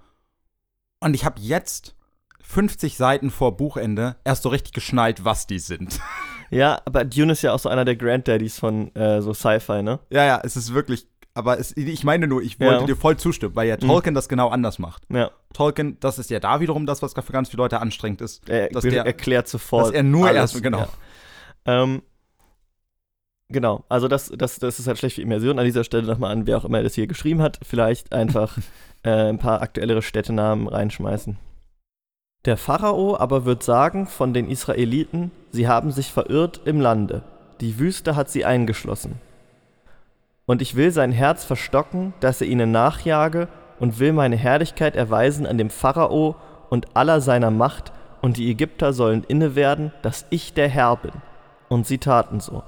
und ich habe jetzt 50 Seiten vor Buchende erst so richtig geschnallt, was die sind. Ja, aber Dune ist ja auch so einer der Granddaddies von äh, so Sci-Fi, ne? ja, ja, es ist wirklich, aber es, ich meine nur, ich wollte Ja. dir voll zustimmen, weil ja Tolkien das genau anders macht. Ja. Tolkien, das ist ja da wiederum das, was für ganz viele Leute anstrengend ist. Er Dass der- erklärt sofort. dass er nur alles, erst- genau. Ja. Ähm, genau, also das, das, das ist halt schlecht für Immersion. An dieser Stelle nochmal an, wer auch immer das hier geschrieben hat, vielleicht einfach äh, ein paar aktuellere Städtenamen reinschmeißen. Der Pharao aber wird sagen von den Israeliten, sie haben sich verirrt im Lande, die Wüste hat sie eingeschlossen. Und ich will sein Herz verstocken, dass er ihnen nachjage, und will meine Herrlichkeit erweisen an dem Pharao und aller seiner Macht, und die Ägypter sollen inne werden, dass ich der Herr bin. Und sie taten so.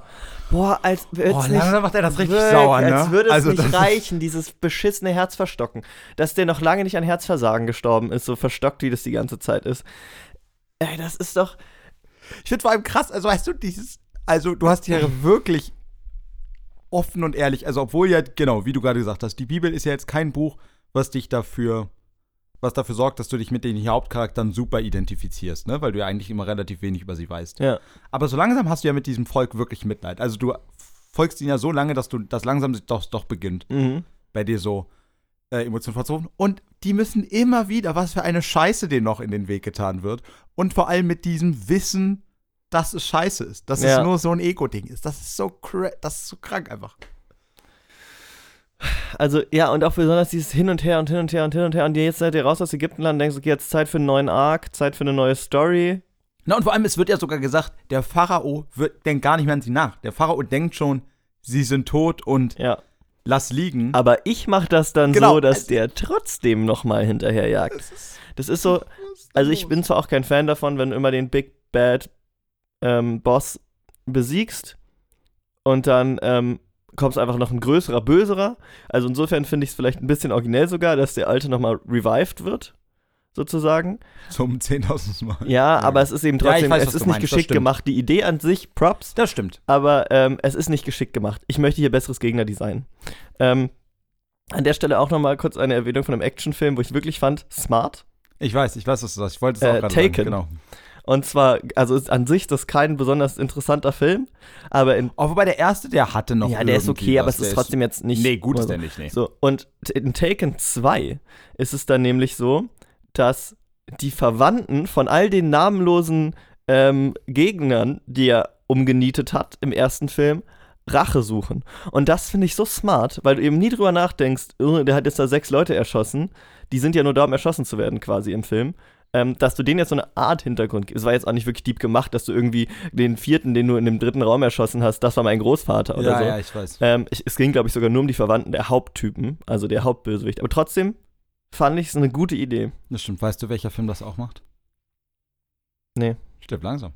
Boah, als würde Oh, es langsam nicht, macht er das richtig wirklich, sauer, ne? als würde es Also nicht reichen, dieses beschissene Herz verstocken. Dass der noch lange nicht an Herzversagen gestorben ist, so verstockt, wie das die ganze Zeit ist. Ey, das ist doch, Ich finde vor allem krass, also weißt du, dieses, also du hast hier wirklich offen und ehrlich, also obwohl ja, genau, wie du gerade gesagt hast, die Bibel ist ja jetzt kein Buch, was dich dafür, was dafür sorgt, dass du dich mit den Hauptcharakteren super identifizierst, ne? Weil du ja eigentlich immer relativ wenig über sie weißt. ja. Aber so langsam hast du ja mit diesem Volk wirklich Mitleid. Also du folgst ihnen ja so lange, dass du, dass langsam doch, doch beginnt, Mhm. bei dir so äh, Emotionen vorzurufen. Und die müssen immer wieder, was für eine Scheiße denen noch in den Weg getan wird. Und vor allem mit diesem Wissen, dass es scheiße ist. Dass Ja. es nur so ein Ego-Ding ist. Das ist so das ist so krank einfach. Also, ja, und auch besonders dieses Hin und Her und Hin und Her und Hin und Her. Und jetzt seid ihr raus aus Ägyptenland und denkst, okay, jetzt Zeit für einen neuen Arc, Zeit für eine neue Story. Na, und vor allem, es wird ja sogar gesagt, der Pharao wird, denkt gar nicht mehr an sie nach. Der Pharao denkt schon, sie sind tot und Ja. lass liegen. Aber ich mach das dann Genau. so, dass der trotzdem nochmal hinterherjagt. Das ist so, also ich bin zwar auch kein Fan davon, wenn du immer den Big Bad ähm, Boss besiegst und dann ähm, kommt einfach noch ein größerer, böserer. Also insofern finde ich es vielleicht ein bisschen originell sogar, dass der Alte nochmal revived wird, sozusagen. Zum 10.000 Mal. Ja, aber es ist eben Ja, trotzdem, weiß, es ist nicht geschickt gemacht. Die Idee an sich, Props, Das stimmt. aber ähm, es ist nicht geschickt gemacht. Ich möchte hier besseres Gegnerdesign. Ähm, an der Stelle auch nochmal kurz eine Erwähnung von einem Actionfilm, wo ich wirklich fand, smart. Ich weiß, ich weiß, was du sagst. Ich wollte es Äh, auch gerade Taken. sagen. Genau. Und zwar, also ist an sich das kein besonders interessanter Film, aber in, Auch wobei der erste, der hatte noch ja, der ist okay, aber es ist trotzdem jetzt nicht. Nee, gut ist so. der nicht, nee. So, und in Taken 2 ist es dann nämlich so, dass die Verwandten von all den namenlosen ähm, Gegnern, die er umgenietet hat im ersten Film, Rache suchen. Und das finde ich so smart, weil du eben nie drüber nachdenkst, "Oh, der hat jetzt da sechs Leute erschossen, die sind ja nur da, um erschossen zu werden quasi im Film. Ähm, dass du denen jetzt so eine Art Hintergrund gibst. Es war jetzt auch nicht wirklich deep gemacht, dass du irgendwie den vierten, den du in dem dritten Raum erschossen hast, das war mein Großvater oder ja, so. ja, ich weiß. Ähm, ich, es ging, glaube ich, sogar nur um die Verwandten der Haupttypen, also der Hauptbösewicht. Aber trotzdem fand ich es eine gute Idee. Das stimmt. Weißt du, welcher Film das auch macht? Nee. Stirb langsam.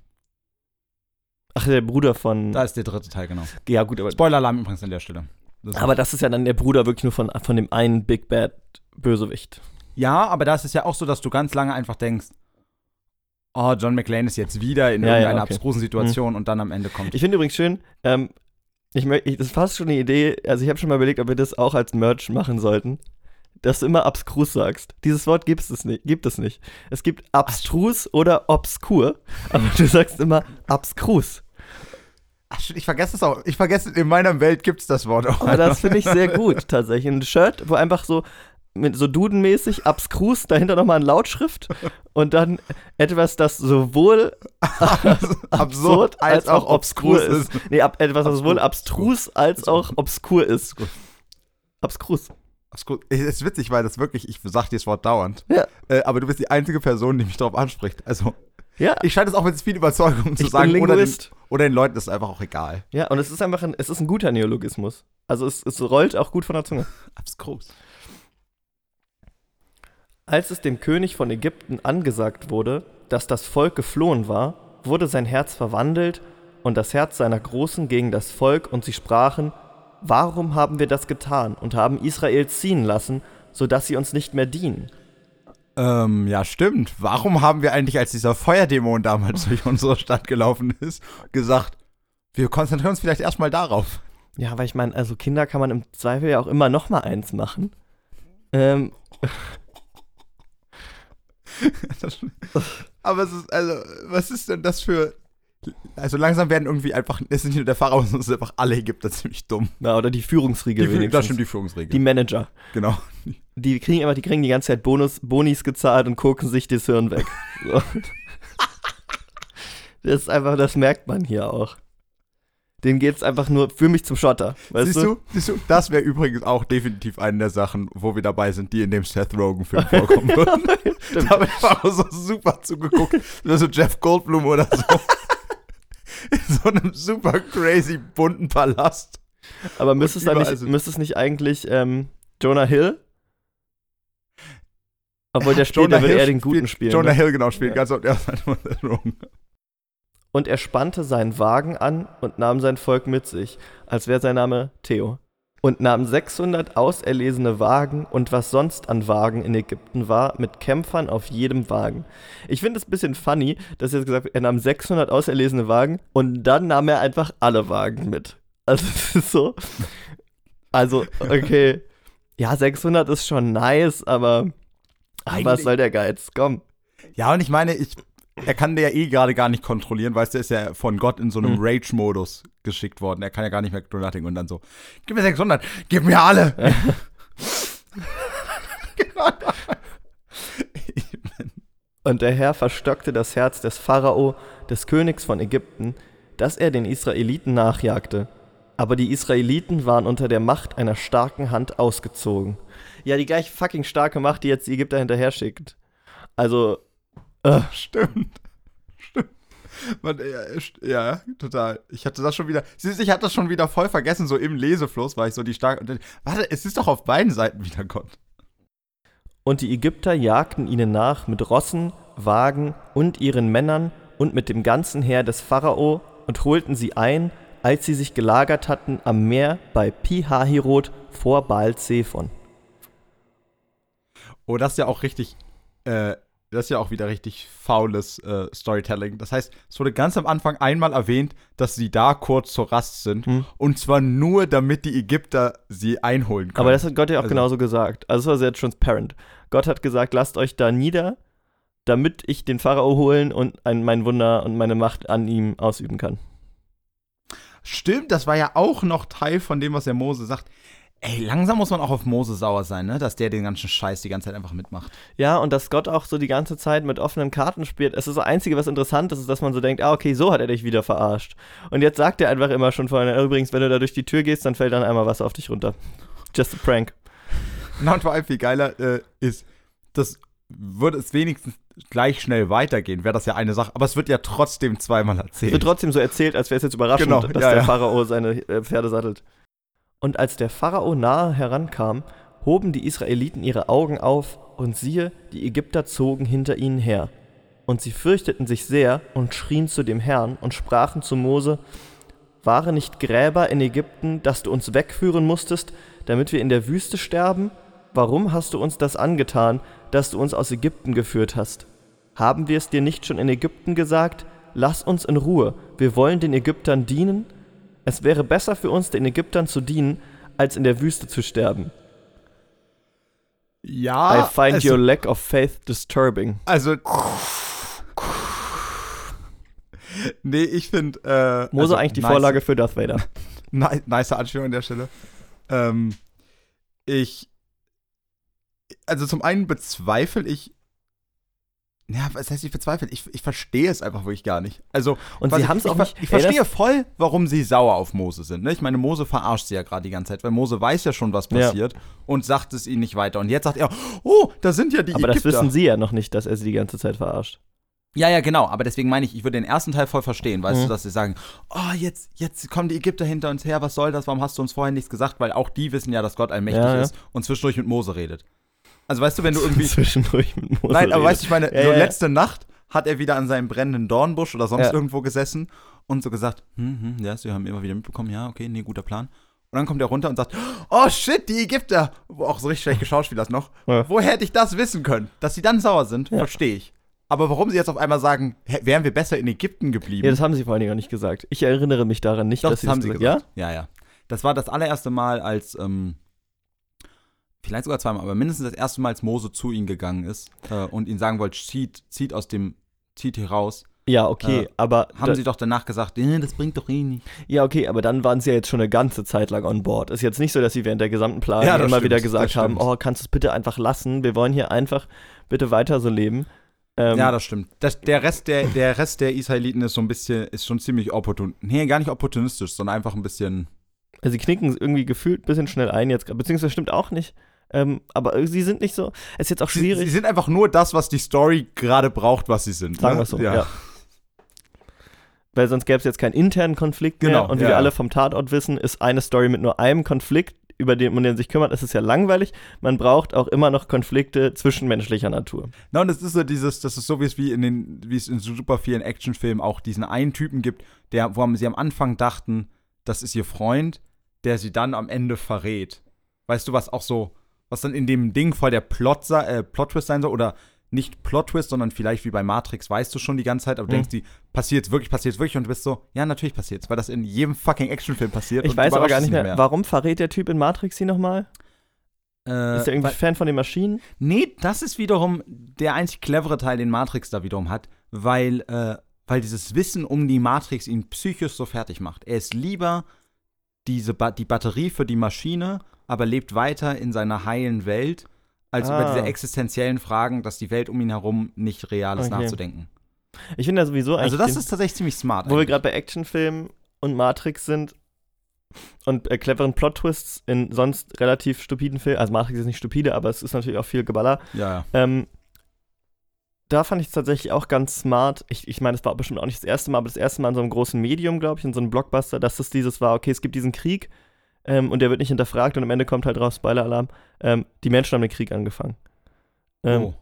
Ach, der Bruder von. Da ist der dritte Teil, genau. ja, gut, aber. Spoiler-Alarm übrigens an der Stelle. Das Aber das ist ja dann der Bruder wirklich nur von, von dem einen Big Bad Bösewicht. Ja, aber da ist es ja auch so, dass du ganz lange einfach denkst, oh, John McClane ist jetzt wieder in Ja, ja, irgendeiner okay. abstrusen Situation und dann am Ende kommt. Ich finde übrigens schön, ähm, ich, ich, das ist fast schon eine Idee, also ich habe schon mal überlegt, ob wir das auch als Merch machen sollten, dass du immer abstrus sagst. Dieses Wort gibt es nicht. Gibt es, nicht. es gibt abstrus oder obskur, aber du sagst immer abstrus. Ach, ich vergesse es auch. Ich vergesse, in meiner Welt gibt es das Wort auch. Aber das finde ich sehr gut, tatsächlich. Ein Shirt, wo einfach so mit so dudenmäßig abstrus, dahinter nochmal eine Lautschrift und dann etwas, das sowohl absurd als auch obskur ist. Nee, ab, etwas, das sowohl abstrus als auch obskur ist. Abstrus. Abstrus. Es ist witzig, weil das wirklich, ich sag dir das Wort dauernd. Ja. Äh, aber du bist die einzige Person, die mich darauf anspricht. Also, Ja, ich scheine es auch mit viel Überzeugung zu Ich sagen. Oder den, oder den Leuten ist es einfach auch egal. ja, und es ist einfach ein, es ist ein guter Neologismus. Also es, es rollt auch gut von der Zunge. Abstrus. Als es dem König von Ägypten angesagt wurde, dass das Volk geflohen war, wurde sein Herz verwandelt und das Herz seiner Großen gegen das Volk, und sie sprachen, Warum haben wir das getan und haben Israel ziehen lassen, so dass sie uns nicht mehr dienen? Ähm, ja, stimmt. Warum haben wir eigentlich, als dieser Feuerdämon damals durch unsere Stadt gelaufen ist, gesagt, wir konzentrieren uns vielleicht erstmal darauf? Ja, weil ich meine, also Kinder kann man im Zweifel ja auch immer noch mal eins machen. Ähm, Aber es ist, also, was ist denn das für. Also langsam werden irgendwie einfach, es ist nicht nur der Pharao, sondern es sind einfach alle Ägypter ziemlich dumm. na, oder die Führungsriege Die, wenigstens. das stimmt, die Führungsregel. die Manager. genau. Die kriegen immer, die kriegen die ganze Zeit Bonus, Bonis gezahlt und gucken sich das Hirn weg. So. Das ist einfach, das merkt man hier auch. Denen geht's einfach nur für mich zum Schotter. Weißt Siehst du? Siehst du? Das wäre übrigens auch definitiv eine der Sachen, wo wir dabei sind, die in dem Seth Rogen-Film vorkommen würden. Da habe ich auch so super zugeguckt. So Jeff Goldblum oder so. In so einem super crazy bunten Palast. Aber müsste es, nicht, müsste es nicht eigentlich ähm, Jonah Hill? Obwohl der spielt, Jonah der würde Hill eher den Guten spielt- spielen. Jonah ne? Hill genau spielt Ja. ganz oft Rogen. Und er spannte seinen Wagen an und nahm sein Volk mit sich, als wäre sein Name Theo. Und nahm 600 auserlesene Wagen und was sonst an Wagen in Ägypten war, mit Kämpfern auf jedem Wagen. Ich finde es ein bisschen funny, dass er gesagt hat, er nahm 600 auserlesene Wagen und dann nahm er einfach alle Wagen mit. Also, es ist so. Also, okay. Ja, 600 ist schon nice, aber. Was Eigentlich- soll der Geiz? Komm. Ja, und ich meine, ich, er kann der ja eh gerade gar nicht kontrollieren, weißt du, er ist ja von Gott in so einem Hm. Rage-Modus geschickt worden. Er kann ja gar nicht mehr do nothing und dann so, gib mir 600, gib mir alle. genau. Und der Herr verstockte das Herz des Pharao, des Königs von Ägypten, dass er den Israeliten nachjagte. Aber die Israeliten waren unter der Macht einer starken Hand ausgezogen. Ja, die gleich fucking starke Macht, die jetzt die Ägypter hinterher schickt. Also, äh, Stimmt. Stimmt. Man, ja, ja, total. Ich hatte das schon wieder. Ich hatte das schon wieder voll vergessen, so im Lesefluss war ich so die starke. Warte, es ist doch auf beiden Seiten wieder Gott. Und die Ägypter jagten ihnen nach mit Rossen, Wagen und ihren Männern und mit dem ganzen Heer des Pharao und holten sie ein, als sie sich gelagert hatten am Meer bei Pi-Hahirot vor Baal-Zephon. Oh, das ist ja auch richtig. Äh, das ist ja auch wieder richtig faules äh, Storytelling. Das heißt, es wurde ganz am Anfang einmal erwähnt, dass sie da kurz zur Rast sind. Hm. Und zwar nur, damit die Ägypter sie einholen können. Aber das hat Gott ja auch Also- genauso gesagt. Also es war sehr transparent. Gott hat gesagt, lasst euch da nieder, damit ich den Pharao holen und ein, mein Wunder und meine Macht an ihm ausüben kann. Stimmt, das war ja auch noch Teil von dem, was der Mose sagt. Ey, langsam muss man auch auf Mose sauer sein, ne? Dass der den ganzen Scheiß die ganze Zeit einfach mitmacht. Ja, und dass Gott auch so die ganze Zeit mit offenen Karten spielt. Es ist das Einzige, was interessant ist, ist, dass man so denkt, ah, okay, so hat er dich wieder verarscht. Und jetzt sagt er einfach immer schon vorhin, übrigens, wenn du da durch die Tür gehst, dann fällt dann einmal Wasser auf dich runter. Just a prank. Na, und vor allem viel geiler äh, ist, das würde es wenigstens gleich schnell weitergehen, wäre das ja eine Sache. Aber es wird ja trotzdem zweimal Es erzählt. wird trotzdem so erzählt, als wäre es jetzt überraschend, Genau, dass ja, der ja. Pharao seine äh, Pferde sattelt. Und als der Pharao nahe herankam, hoben die Israeliten ihre Augen auf und siehe, die Ägypter zogen hinter ihnen her. Und sie fürchteten sich sehr und schrien zu dem Herrn und sprachen zu Mose, waren nicht Gräber in Ägypten, dass du uns wegführen musstest, damit wir in der Wüste sterben? Warum hast du uns das angetan, dass du uns aus Ägypten geführt hast? Haben wir es dir nicht schon in Ägypten gesagt? Lass uns in Ruhe, wir wollen den Ägyptern dienen? Es wäre besser für uns, den Ägyptern zu dienen, als in der Wüste zu sterben. Ja. I find also, your lack of faith disturbing. Also. nee, ich finde. Äh, Mose also, eigentlich die nice, Vorlage für Darth Vader. Nice, nice Anspielung an der Stelle. Ähm, ich. Also zum einen bezweifle ich. Ja, was heißt ich bezweifle? Ich, ich verstehe es einfach wirklich gar nicht. Also, Und sie ich- haben es ich, auch ver- nicht. Ich Ey, verstehe das- voll, warum sie sauer auf Mose sind. Ne? Ich meine, Mose verarscht sie ja gerade die ganze Zeit, weil Mose weiß ja schon, was Ja. passiert und sagt es ihnen nicht weiter. Und jetzt sagt er, oh, da sind ja die Aber das Ägypter. wissen sie ja noch nicht, dass er sie die ganze Zeit verarscht. Ja, ja, genau. Aber deswegen meine ich, ich würde den ersten Teil voll verstehen, weißt Mhm. du, dass sie sagen, oh, jetzt, jetzt kommen die Ägypter hinter uns her, was soll das? Warum hast du uns vorher nichts gesagt? Weil auch die wissen ja, dass Gott allmächtig Ja, ja. ist und zwischendurch mit Mose redet. Also weißt du, wenn du irgendwie. Zwischendurch mit Mose Nein, aber weißt du, ich meine, Ja, so ja. letzte Nacht hat er wieder an seinem brennenden Dornbusch oder sonst Ja. irgendwo gesessen und so gesagt, hm, hm, ja, sie haben immer wieder mitbekommen, ja, okay, nee, guter Plan. Und dann kommt er runter und sagt, oh shit, die Ägypter, auch so richtig schlecht geschauspielert noch. Ja. Woher hätte ich das wissen können? Dass sie dann sauer sind, Ja. verstehe ich. Aber warum sie jetzt auf einmal sagen, wären wir besser in Ägypten geblieben? Ja, das haben sie vor allen Dingen auch nicht gesagt. Ich erinnere mich daran nicht, Doch, dass das sie haben das sie gesagt gesagt. Ja? ja, Das war das allererste Mal, als, ähm, vielleicht sogar zweimal, aber mindestens das erste Mal, als Mose zu ihnen gegangen ist äh, und ihnen sagen wollte, zieht, zieht aus dem, zieht hier raus. Ja, okay, Äh, aber Haben da, sie doch danach gesagt, äh, das bringt doch eh nicht. ja, okay, aber dann waren sie ja jetzt schon eine ganze Zeit lang on board. Ist jetzt nicht so, dass sie während der gesamten Planung Ja, immer stimmt, wieder gesagt haben, oh, kannst du es bitte einfach lassen? Wir wollen hier einfach bitte weiter so leben. Ähm, ja, das stimmt. Das, der, Rest der, der Rest der Israeliten ist so ein bisschen, ist schon ziemlich opportun. Nee, gar nicht opportunistisch, sondern einfach ein bisschen. Also sie knicken irgendwie gefühlt ein bisschen schnell ein jetzt, beziehungsweise stimmt auch nicht. Ähm, aber sie sind nicht so, es ist jetzt auch Sie, schwierig. sie sind einfach nur das, was die Story gerade braucht, was sie sind. Sagen ne? wir es so, ja. Weil sonst gäbe es jetzt keinen internen Konflikt mehr. Genau, Und wie ja, wir ja. alle vom Tatort wissen, ist eine Story mit nur einem Konflikt, über den man den sich kümmert, ist es ja langweilig. Man braucht auch immer noch Konflikte zwischenmenschlicher Natur. Na, und das ist so dieses, das ist so wie es wie in den, wie es in so super vielen Actionfilmen auch diesen einen Typen gibt, der, wo sie am Anfang dachten, das ist ihr Freund, der sie dann am Ende verrät. Weißt du, was auch so, was dann in dem Ding voll der Plot, äh, Plot-Twist sein soll, oder nicht Plot-Twist, sondern vielleicht wie bei Matrix, weißt du schon die ganze Zeit, aber du Mhm. denkst, die passiert's wirklich, passiert's wirklich und du bist so, ja, natürlich passiert's, weil das in jedem fucking Actionfilm passiert. Ich und weiß aber gar nicht mehr, warum verrät der Typ in Matrix sie nochmal? Äh, Ist er irgendwie weil- Fan von den Maschinen? Nee, das ist wiederum der einzig clevere Teil, den Matrix da wiederum hat, weil, äh, weil dieses Wissen um die Matrix ihn psychisch so fertig macht. Er ist lieber diese ba die Batterie für die Maschine, aber lebt weiter in seiner heilen Welt, als über Ah. diese existenziellen Fragen, dass die Welt um ihn herum nicht real ist, Okay. nachzudenken. Ich finde ja sowieso Also das den, ist tatsächlich ziemlich smart. wo wir eigentlich. gerade bei Actionfilmen und Matrix sind und äh, cleveren Plot-Twists in sonst relativ stupiden Filmen, also Matrix ist nicht stupide, aber es ist natürlich auch viel Geballer. ja. Ähm, da fand ich es tatsächlich auch ganz smart. Ich, ich meine, es war bestimmt auch nicht das erste Mal, aber das erste Mal in so einem großen Medium, glaube ich, in so einem Blockbuster, dass es dieses war, okay, es gibt diesen Krieg ähm, und der wird nicht hinterfragt und am Ende kommt halt raus, Spoiler-Alarm, ähm, die Menschen haben den Krieg angefangen. Ähm, oh.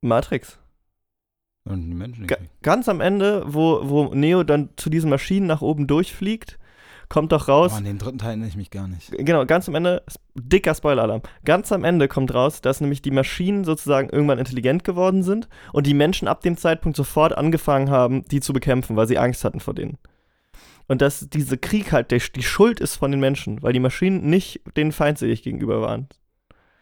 Matrix. Und die Menschen Ga ganz am Ende, wo, wo Neo dann zu diesen Maschinen nach oben durchfliegt, kommt doch raus, Oh, an den dritten Teil erinnere ich mich gar nicht. Genau, ganz am Ende, dicker Spoiler-Alarm. Ganz am Ende kommt raus, dass nämlich die Maschinen sozusagen irgendwann intelligent geworden sind und die Menschen ab dem Zeitpunkt sofort angefangen haben, die zu bekämpfen, weil sie Angst hatten vor denen. Und dass dieser Krieg halt der, die Schuld ist von den Menschen, weil die Maschinen nicht denen feindselig gegenüber waren.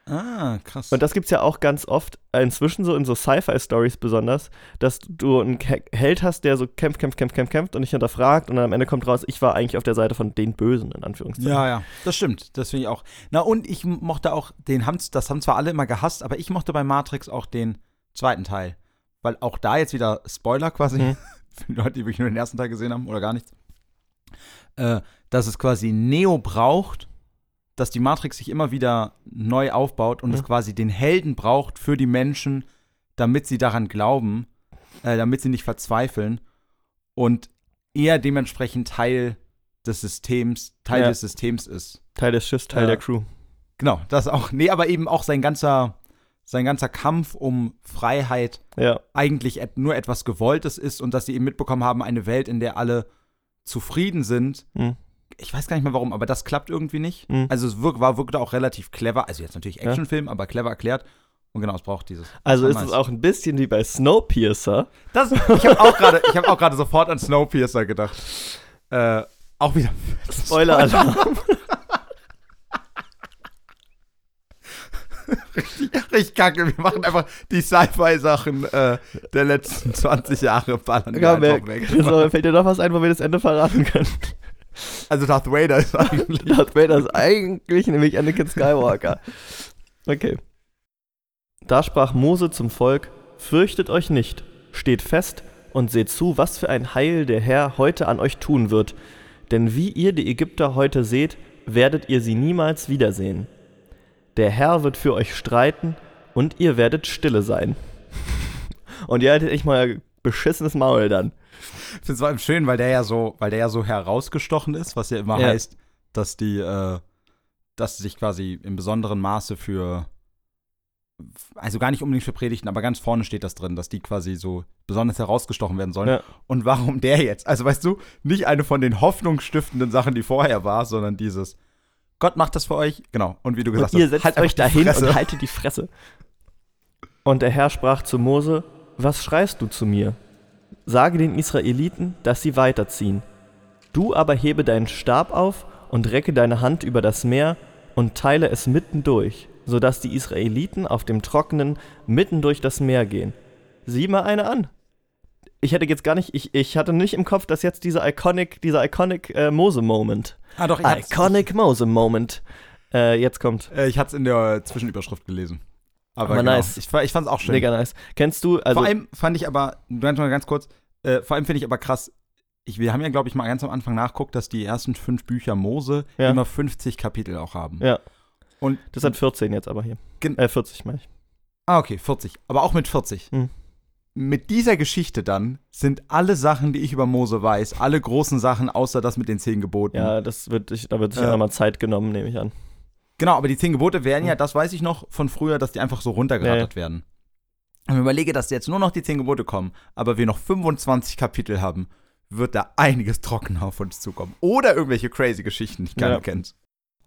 Ah, krass. Und das gibt's ja auch ganz oft, äh, inzwischen so in so Sci-Fi-Stories besonders, dass du einen Held hast, der so kämpft, kämpft, kämpft, kämpft, kämpft und nicht hinterfragt und dann am Ende kommt raus, ich war eigentlich auf der Seite von den Bösen, in Anführungszeichen. Ja, ja, das stimmt. Das finde ich auch. Na, und ich mochte auch den, das haben zwar alle immer gehasst, aber ich mochte bei Matrix auch den zweiten Teil. Weil auch da jetzt wieder Spoiler quasi, Mhm. für die Leute, die wirklich nur den ersten Teil gesehen haben oder gar nichts, äh, dass es quasi Neo braucht, dass die Matrix sich immer wieder neu aufbaut und Mhm. es quasi den Helden braucht für die Menschen, damit sie daran glauben, äh, damit sie nicht verzweifeln und er dementsprechend Teil des Systems, Teil Ja. des Systems ist. Teil des Schiffs, Teil Ja. der Crew. Genau, das auch. Nee, aber eben auch sein ganzer, sein ganzer Kampf um Freiheit Ja. eigentlich et nur etwas Gewolltes ist und dass sie eben mitbekommen haben, eine Welt, in der alle zufrieden sind. Hm. Ich weiß gar nicht mehr warum, aber das klappt irgendwie nicht. Mhm. Also es wirk, war, wirkte auch relativ clever. Also jetzt natürlich Actionfilm, aber clever erklärt. Und genau, es braucht dieses. Also ist es auch ein bisschen wie bei Snowpiercer. Das, ich habe auch gerade, ich habe auch gerade sofort an Snowpiercer gedacht. Äh, auch wieder. Spoiler-Alarm. Richtig kacke. Wir machen einfach die Sci-Fi-Sachen äh, der letzten 20 Jahre ballern wir Ja, einfach weg. so, fällt dir noch was ein, wo wir das Ende verraten können? Also Darth Vader ist eigentlich. Darth Vader ist eigentlich nämlich Anakin Skywalker. Okay. Da sprach Mose zum Volk: Fürchtet euch nicht, steht fest und seht zu, was für ein Heil der Herr heute an euch tun wird. Denn wie ihr die Ägypter heute seht, werdet ihr sie niemals wiedersehen. Der Herr wird für euch streiten und ihr werdet stille sein. Und ihr haltet echt mal beschissenes Maul dann. Ich finde es vor allem schön, weil der ja so, weil der ja so herausgestochen ist, was ja immer Ja. heißt, dass die, äh, dass sie sich quasi im besonderen Maße für, also gar nicht unbedingt für Predigten, aber ganz vorne steht das drin, dass die quasi so besonders herausgestochen werden sollen. Ja. Und warum der jetzt? Also weißt du, nicht eine von den hoffnungsstiftenden Sachen, die vorher war, sondern dieses, Gott macht das für euch, genau. Und wie du gesagt Und ihr hast, setzt halt euch dahin und haltet die Fresse. Und der Herr sprach zu Mose: Was schreist du zu mir? Sage den Israeliten, dass sie weiterziehen. Du aber hebe deinen Stab auf und recke deine Hand über das Meer und teile es mitten durch, sodass die Israeliten auf dem Trockenen mitten durch das Meer gehen. Sieh mal eine an. Ich hätte jetzt gar nicht, ich, ich hatte nicht im Kopf, dass jetzt dieser iconic, dieser iconic äh, Mose-Moment, Ah doch, ich iconic Mose-Moment, äh, jetzt kommt. äh, ich hatte es in der Zwischenüberschrift gelesen. Aber, Aber genau, nice. ich, ich fand es auch schön. Mega nice. Kennst du, also, vor allem fand ich aber, ganz mal ganz kurz, äh, vor allem finde ich aber krass, ich, wir haben ja, glaube ich, mal ganz am Anfang nachguckt, dass die ersten fünf Bücher Mose Ja. immer 50 Kapitel auch haben. Ja. Und das hat 14 jetzt aber hier. Gen- Äh, 40 meine ich. Ah, okay, 40. Aber auch mit 40. Hm. Mit dieser Geschichte dann sind alle Sachen, die ich über Mose weiß, alle großen Sachen, außer das mit den zehn Geboten. Ja, das wird, sich- da wird sich Ja. ja nochmal Zeit genommen, nehme ich an. Genau, aber die zehn Gebote werden ja, Hm. das weiß ich noch von früher, dass die einfach so runtergerattert werden. Und ich überlege, dass jetzt nur noch die zehn Gebote kommen, aber wir noch 25 Kapitel haben, wird da einiges trocken auf uns zukommen. Oder irgendwelche crazy Geschichten, die keiner Ja. kennt.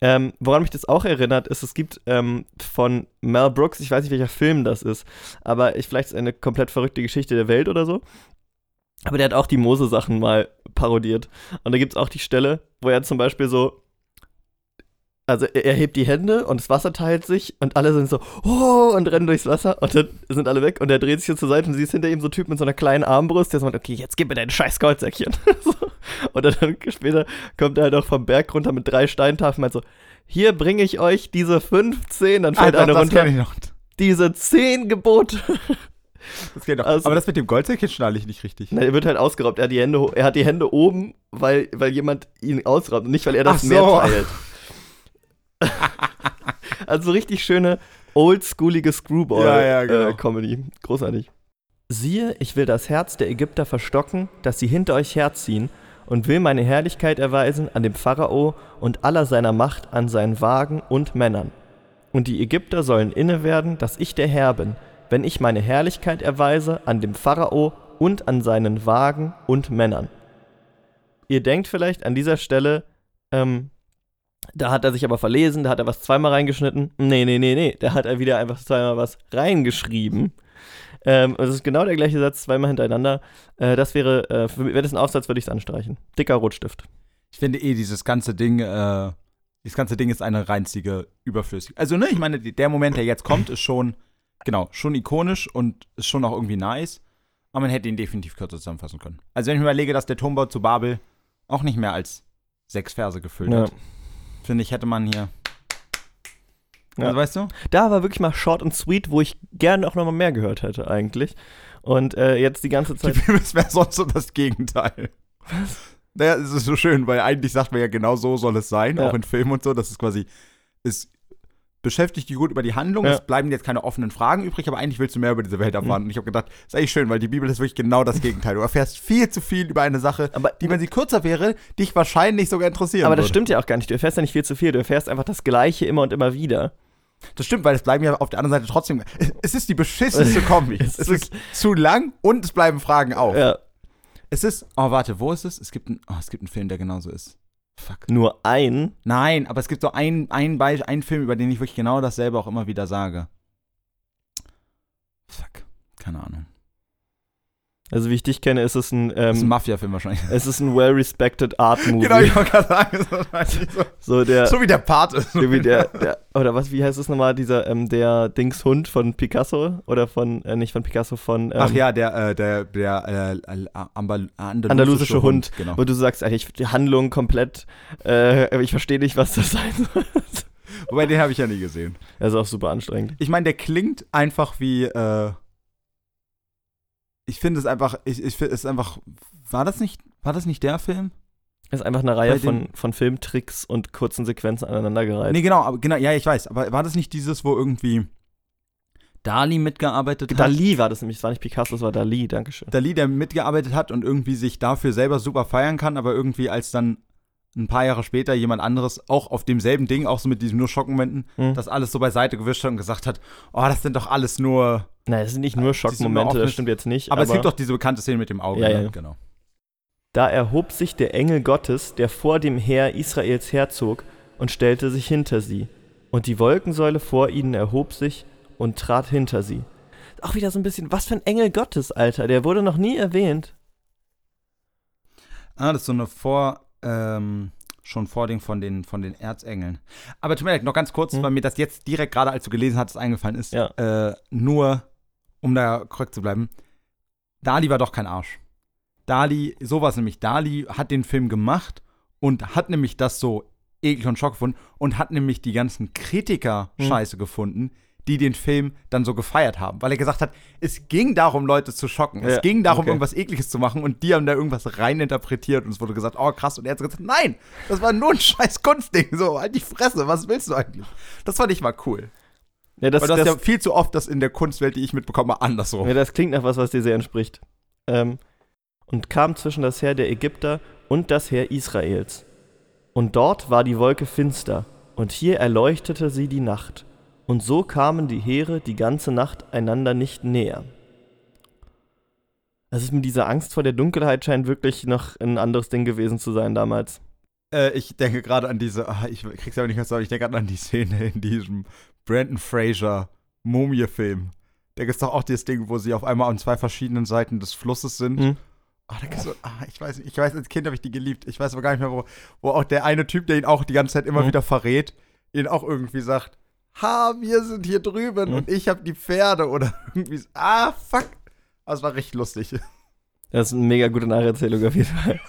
Ähm, woran mich das auch erinnert, ist, es gibt ähm, von Mel Brooks, ich weiß nicht, welcher Film das ist, aber ich, vielleicht ist es eine komplett verrückte Geschichte der Welt oder so. Aber der hat auch die Mose-Sachen mal parodiert. Und da gibt es auch die Stelle, wo er zum Beispiel so. Also er, hebt die Hände und das Wasser teilt sich und alle sind so, oh, und rennen durchs Wasser und dann sind alle weg und er dreht sich so zur Seite und siehst hinter ihm so einen Typ mit so einer kleinen Armbrust, der meint, okay, jetzt gib mir dein scheiß Goldsäckchen. so. Und dann später kommt er halt auch vom Berg runter mit drei Steintafeln und meint so, hier bringe ich euch diese 15, dann fällt Ah, eine das runter, diese 10 Gebote. Das geht doch. Also- aber das mit dem Goldsäckchen schnalle ich nicht richtig. Na, er wird halt ausgeraubt. Er hat die Hände, er hat die Hände oben, weil, weil jemand ihn ausraubt und nicht, weil er das so. Meer teilt. also richtig schöne, oldschoolige Ja, ja, genau. Screwball-Comedy. Großartig. Siehe, ich will das Herz der Ägypter verstocken, dass sie hinter euch herziehen, und will meine Herrlichkeit erweisen an dem Pharao und aller seiner Macht an seinen Wagen und Männern. Und die Ägypter sollen inne werden, dass ich der Herr bin, wenn ich meine Herrlichkeit erweise an dem Pharao und an seinen Wagen und Männern. Ihr denkt vielleicht an dieser Stelle, ähm, da hat er sich aber verlesen, da hat er was zweimal reingeschnitten. Nee, nee, nee, nee, da hat er wieder einfach zweimal was reingeschrieben. Ähm, es ist genau der gleiche Satz, zweimal hintereinander. Äh, das wäre, äh, wäre das ein Aufsatz, würde ich es anstreichen. Dicker Rotstift. Ich finde eh, dieses ganze Ding, äh, dieses ganze Ding ist eine reinzige Überflüssig. Also, ne, ich meine, der Moment, der jetzt kommt, ist schon, genau, schon ikonisch und ist schon auch irgendwie nice. Aber man hätte ihn definitiv kürzer zusammenfassen können. Also, wenn ich mir überlege, dass der Turmbau zu Babel auch nicht mehr als sechs Verse gefüllt Ja. hat, finde ich, hätte man hier. Ja. Also, weißt du? Da war wirklich mal short und sweet, wo ich gerne auch nochmal mehr gehört hätte, eigentlich. Und äh, jetzt die ganze Zeit. Filme wäre sonst so das Gegenteil. Was? Naja, es ist so schön, weil eigentlich sagt man ja, genau so soll es sein, Ja. auch in Filmen und so. Das ist quasi, es beschäftigt dich gut über die Handlung, Ja. es bleiben jetzt keine offenen Fragen übrig, aber eigentlich willst du mehr über diese Welt erfahren. Mhm. Und ich habe gedacht, ist eigentlich schön, weil die Bibel ist wirklich genau das Gegenteil. Du erfährst viel zu viel über eine Sache, Aber, die, wenn sie kürzer wäre, dich wahrscheinlich sogar interessieren aber das würde. stimmt ja auch gar nicht. Du erfährst ja nicht viel zu viel. Du erfährst einfach das Gleiche immer und immer wieder. Das stimmt, weil es bleiben ja auf der anderen Seite trotzdem. Es ist die beschissenste Kombi. Es es ist- ist zu lang und es bleiben Fragen auf. Ja. Es ist. Oh, warte, wo ist es? Es gibt, ein, oh, es gibt einen Film, der genauso ist. Fuck. Nur ein. Nein, aber es gibt so einen, Be einen Film, über den ich wirklich genau dasselbe auch immer wieder sage. Fuck. Keine Ahnung. Also wie ich dich kenne, ist es ein, Das ist ein ähm, Mafia-Film wahrscheinlich. es ist ein well-respected Art-Movie. Genau, ich wollte gerade sagen, so, so der, so wie der Part ist. so wie der, der, oder was, wie heißt es nochmal, dieser, ähm, der Dingshund von Picasso? Oder von, äh, nicht von Picasso, von, ähm, Ach ja, der, äh, der, der äh, andalusische, Andalusische Hund, Genau. wo du sagst, Alter, ich, die Handlung komplett, äh, ich verstehe nicht, was das sein soll. Wobei, den habe ich ja nie gesehen. Das ist auch super anstrengend. Ich meine, der klingt einfach wie, äh, ich finde es einfach, ich, ich finde es einfach, war das nicht, war das nicht der Film? Das ist einfach eine Reihe von, von Filmtricks und kurzen Sequenzen aneinandergereiht. Nee, genau, aber genau, ja, ich weiß, aber war das nicht dieses, wo irgendwie Dali mitgearbeitet hat? Dali war das nämlich, es war nicht Picasso, es war Dali, Dankeschön. Dali, der mitgearbeitet hat und irgendwie sich dafür selber super feiern kann, aber irgendwie als dann ein paar Jahre später jemand anderes auch auf demselben Ding, auch so mit diesen nur Schockmomenten, Hm. das alles so beiseite gewischt hat und gesagt hat, oh, das sind doch alles nur, Nein, es sind nicht nur Schockmomente, das stimmt jetzt nicht. aber, es gibt doch diese bekannte Szene mit dem Auge, Ja, ne? ja. genau. Da erhob sich der Engel Gottes, der vor dem Heer Israels herzog, und stellte sich hinter sie. Und die Wolkensäule vor ihnen erhob sich und trat hinter sie. Auch wieder so ein bisschen, was für ein Engel Gottes, Alter, der wurde noch nie erwähnt. Ah, das ist so eine Vor, ähm, schon Vording von den, von den Erzengeln. Aber tut mir leid, noch ganz kurz, Hm. weil mir das jetzt direkt gerade, als du gelesen hast, eingefallen ist. Ja. Äh, nur, um da korrekt zu bleiben, Dali war doch kein Arsch. Dali, sowas nämlich, Dali hat den Film gemacht und hat nämlich das so eklig und schock gefunden und hat nämlich die ganzen Kritiker Hm. scheiße gefunden, die den Film dann so gefeiert haben. Weil er gesagt hat, es ging darum, Leute zu schocken. Es Ja, ging darum, okay. irgendwas Ekliges zu machen und die haben da irgendwas reininterpretiert und es wurde gesagt, oh krass. Und er hat gesagt, nein, das war nur ein scheiß Kunstding. So, halt die Fresse, was willst du eigentlich? Das fand ich mal cool. Ja, das, Weil das, das, ist ja viel zu oft das in der Kunstwelt, die ich mitbekomme, andersrum. ja, das klingt nach was, was dir sehr entspricht. Ähm, und kam zwischen das Heer der Ägypter und das Heer Israels. Und dort war die Wolke finster, und hier erleuchtete sie die Nacht. Und so kamen die Heere die ganze Nacht einander nicht näher. Das ist mit dieser Angst vor der Dunkelheit scheint wirklich noch ein anderes Ding gewesen zu sein damals. Äh, ich denke gerade an diese, ah, ich krieg's aber nicht mehr sagen, ich denke gerade an die Szene in diesem Brandon Fraser Mumie-Film. Da gibt's doch auch dieses Ding, wo sie auf einmal an zwei verschiedenen Seiten des Flusses sind. Mhm. Gibt's so, ah, ich weiß nicht, ich weiß, als Kind habe ich die geliebt. Ich weiß aber gar nicht mehr, wo, wo auch der eine Typ, der ihn auch die ganze Zeit immer Mhm. wieder verrät, ihn auch irgendwie sagt, ha, wir sind hier drüben Mhm. und ich habe die Pferde oder irgendwie ah, fuck. Das war richtig lustig. Das ist eine mega gute Nacherzählung auf jeden Fall.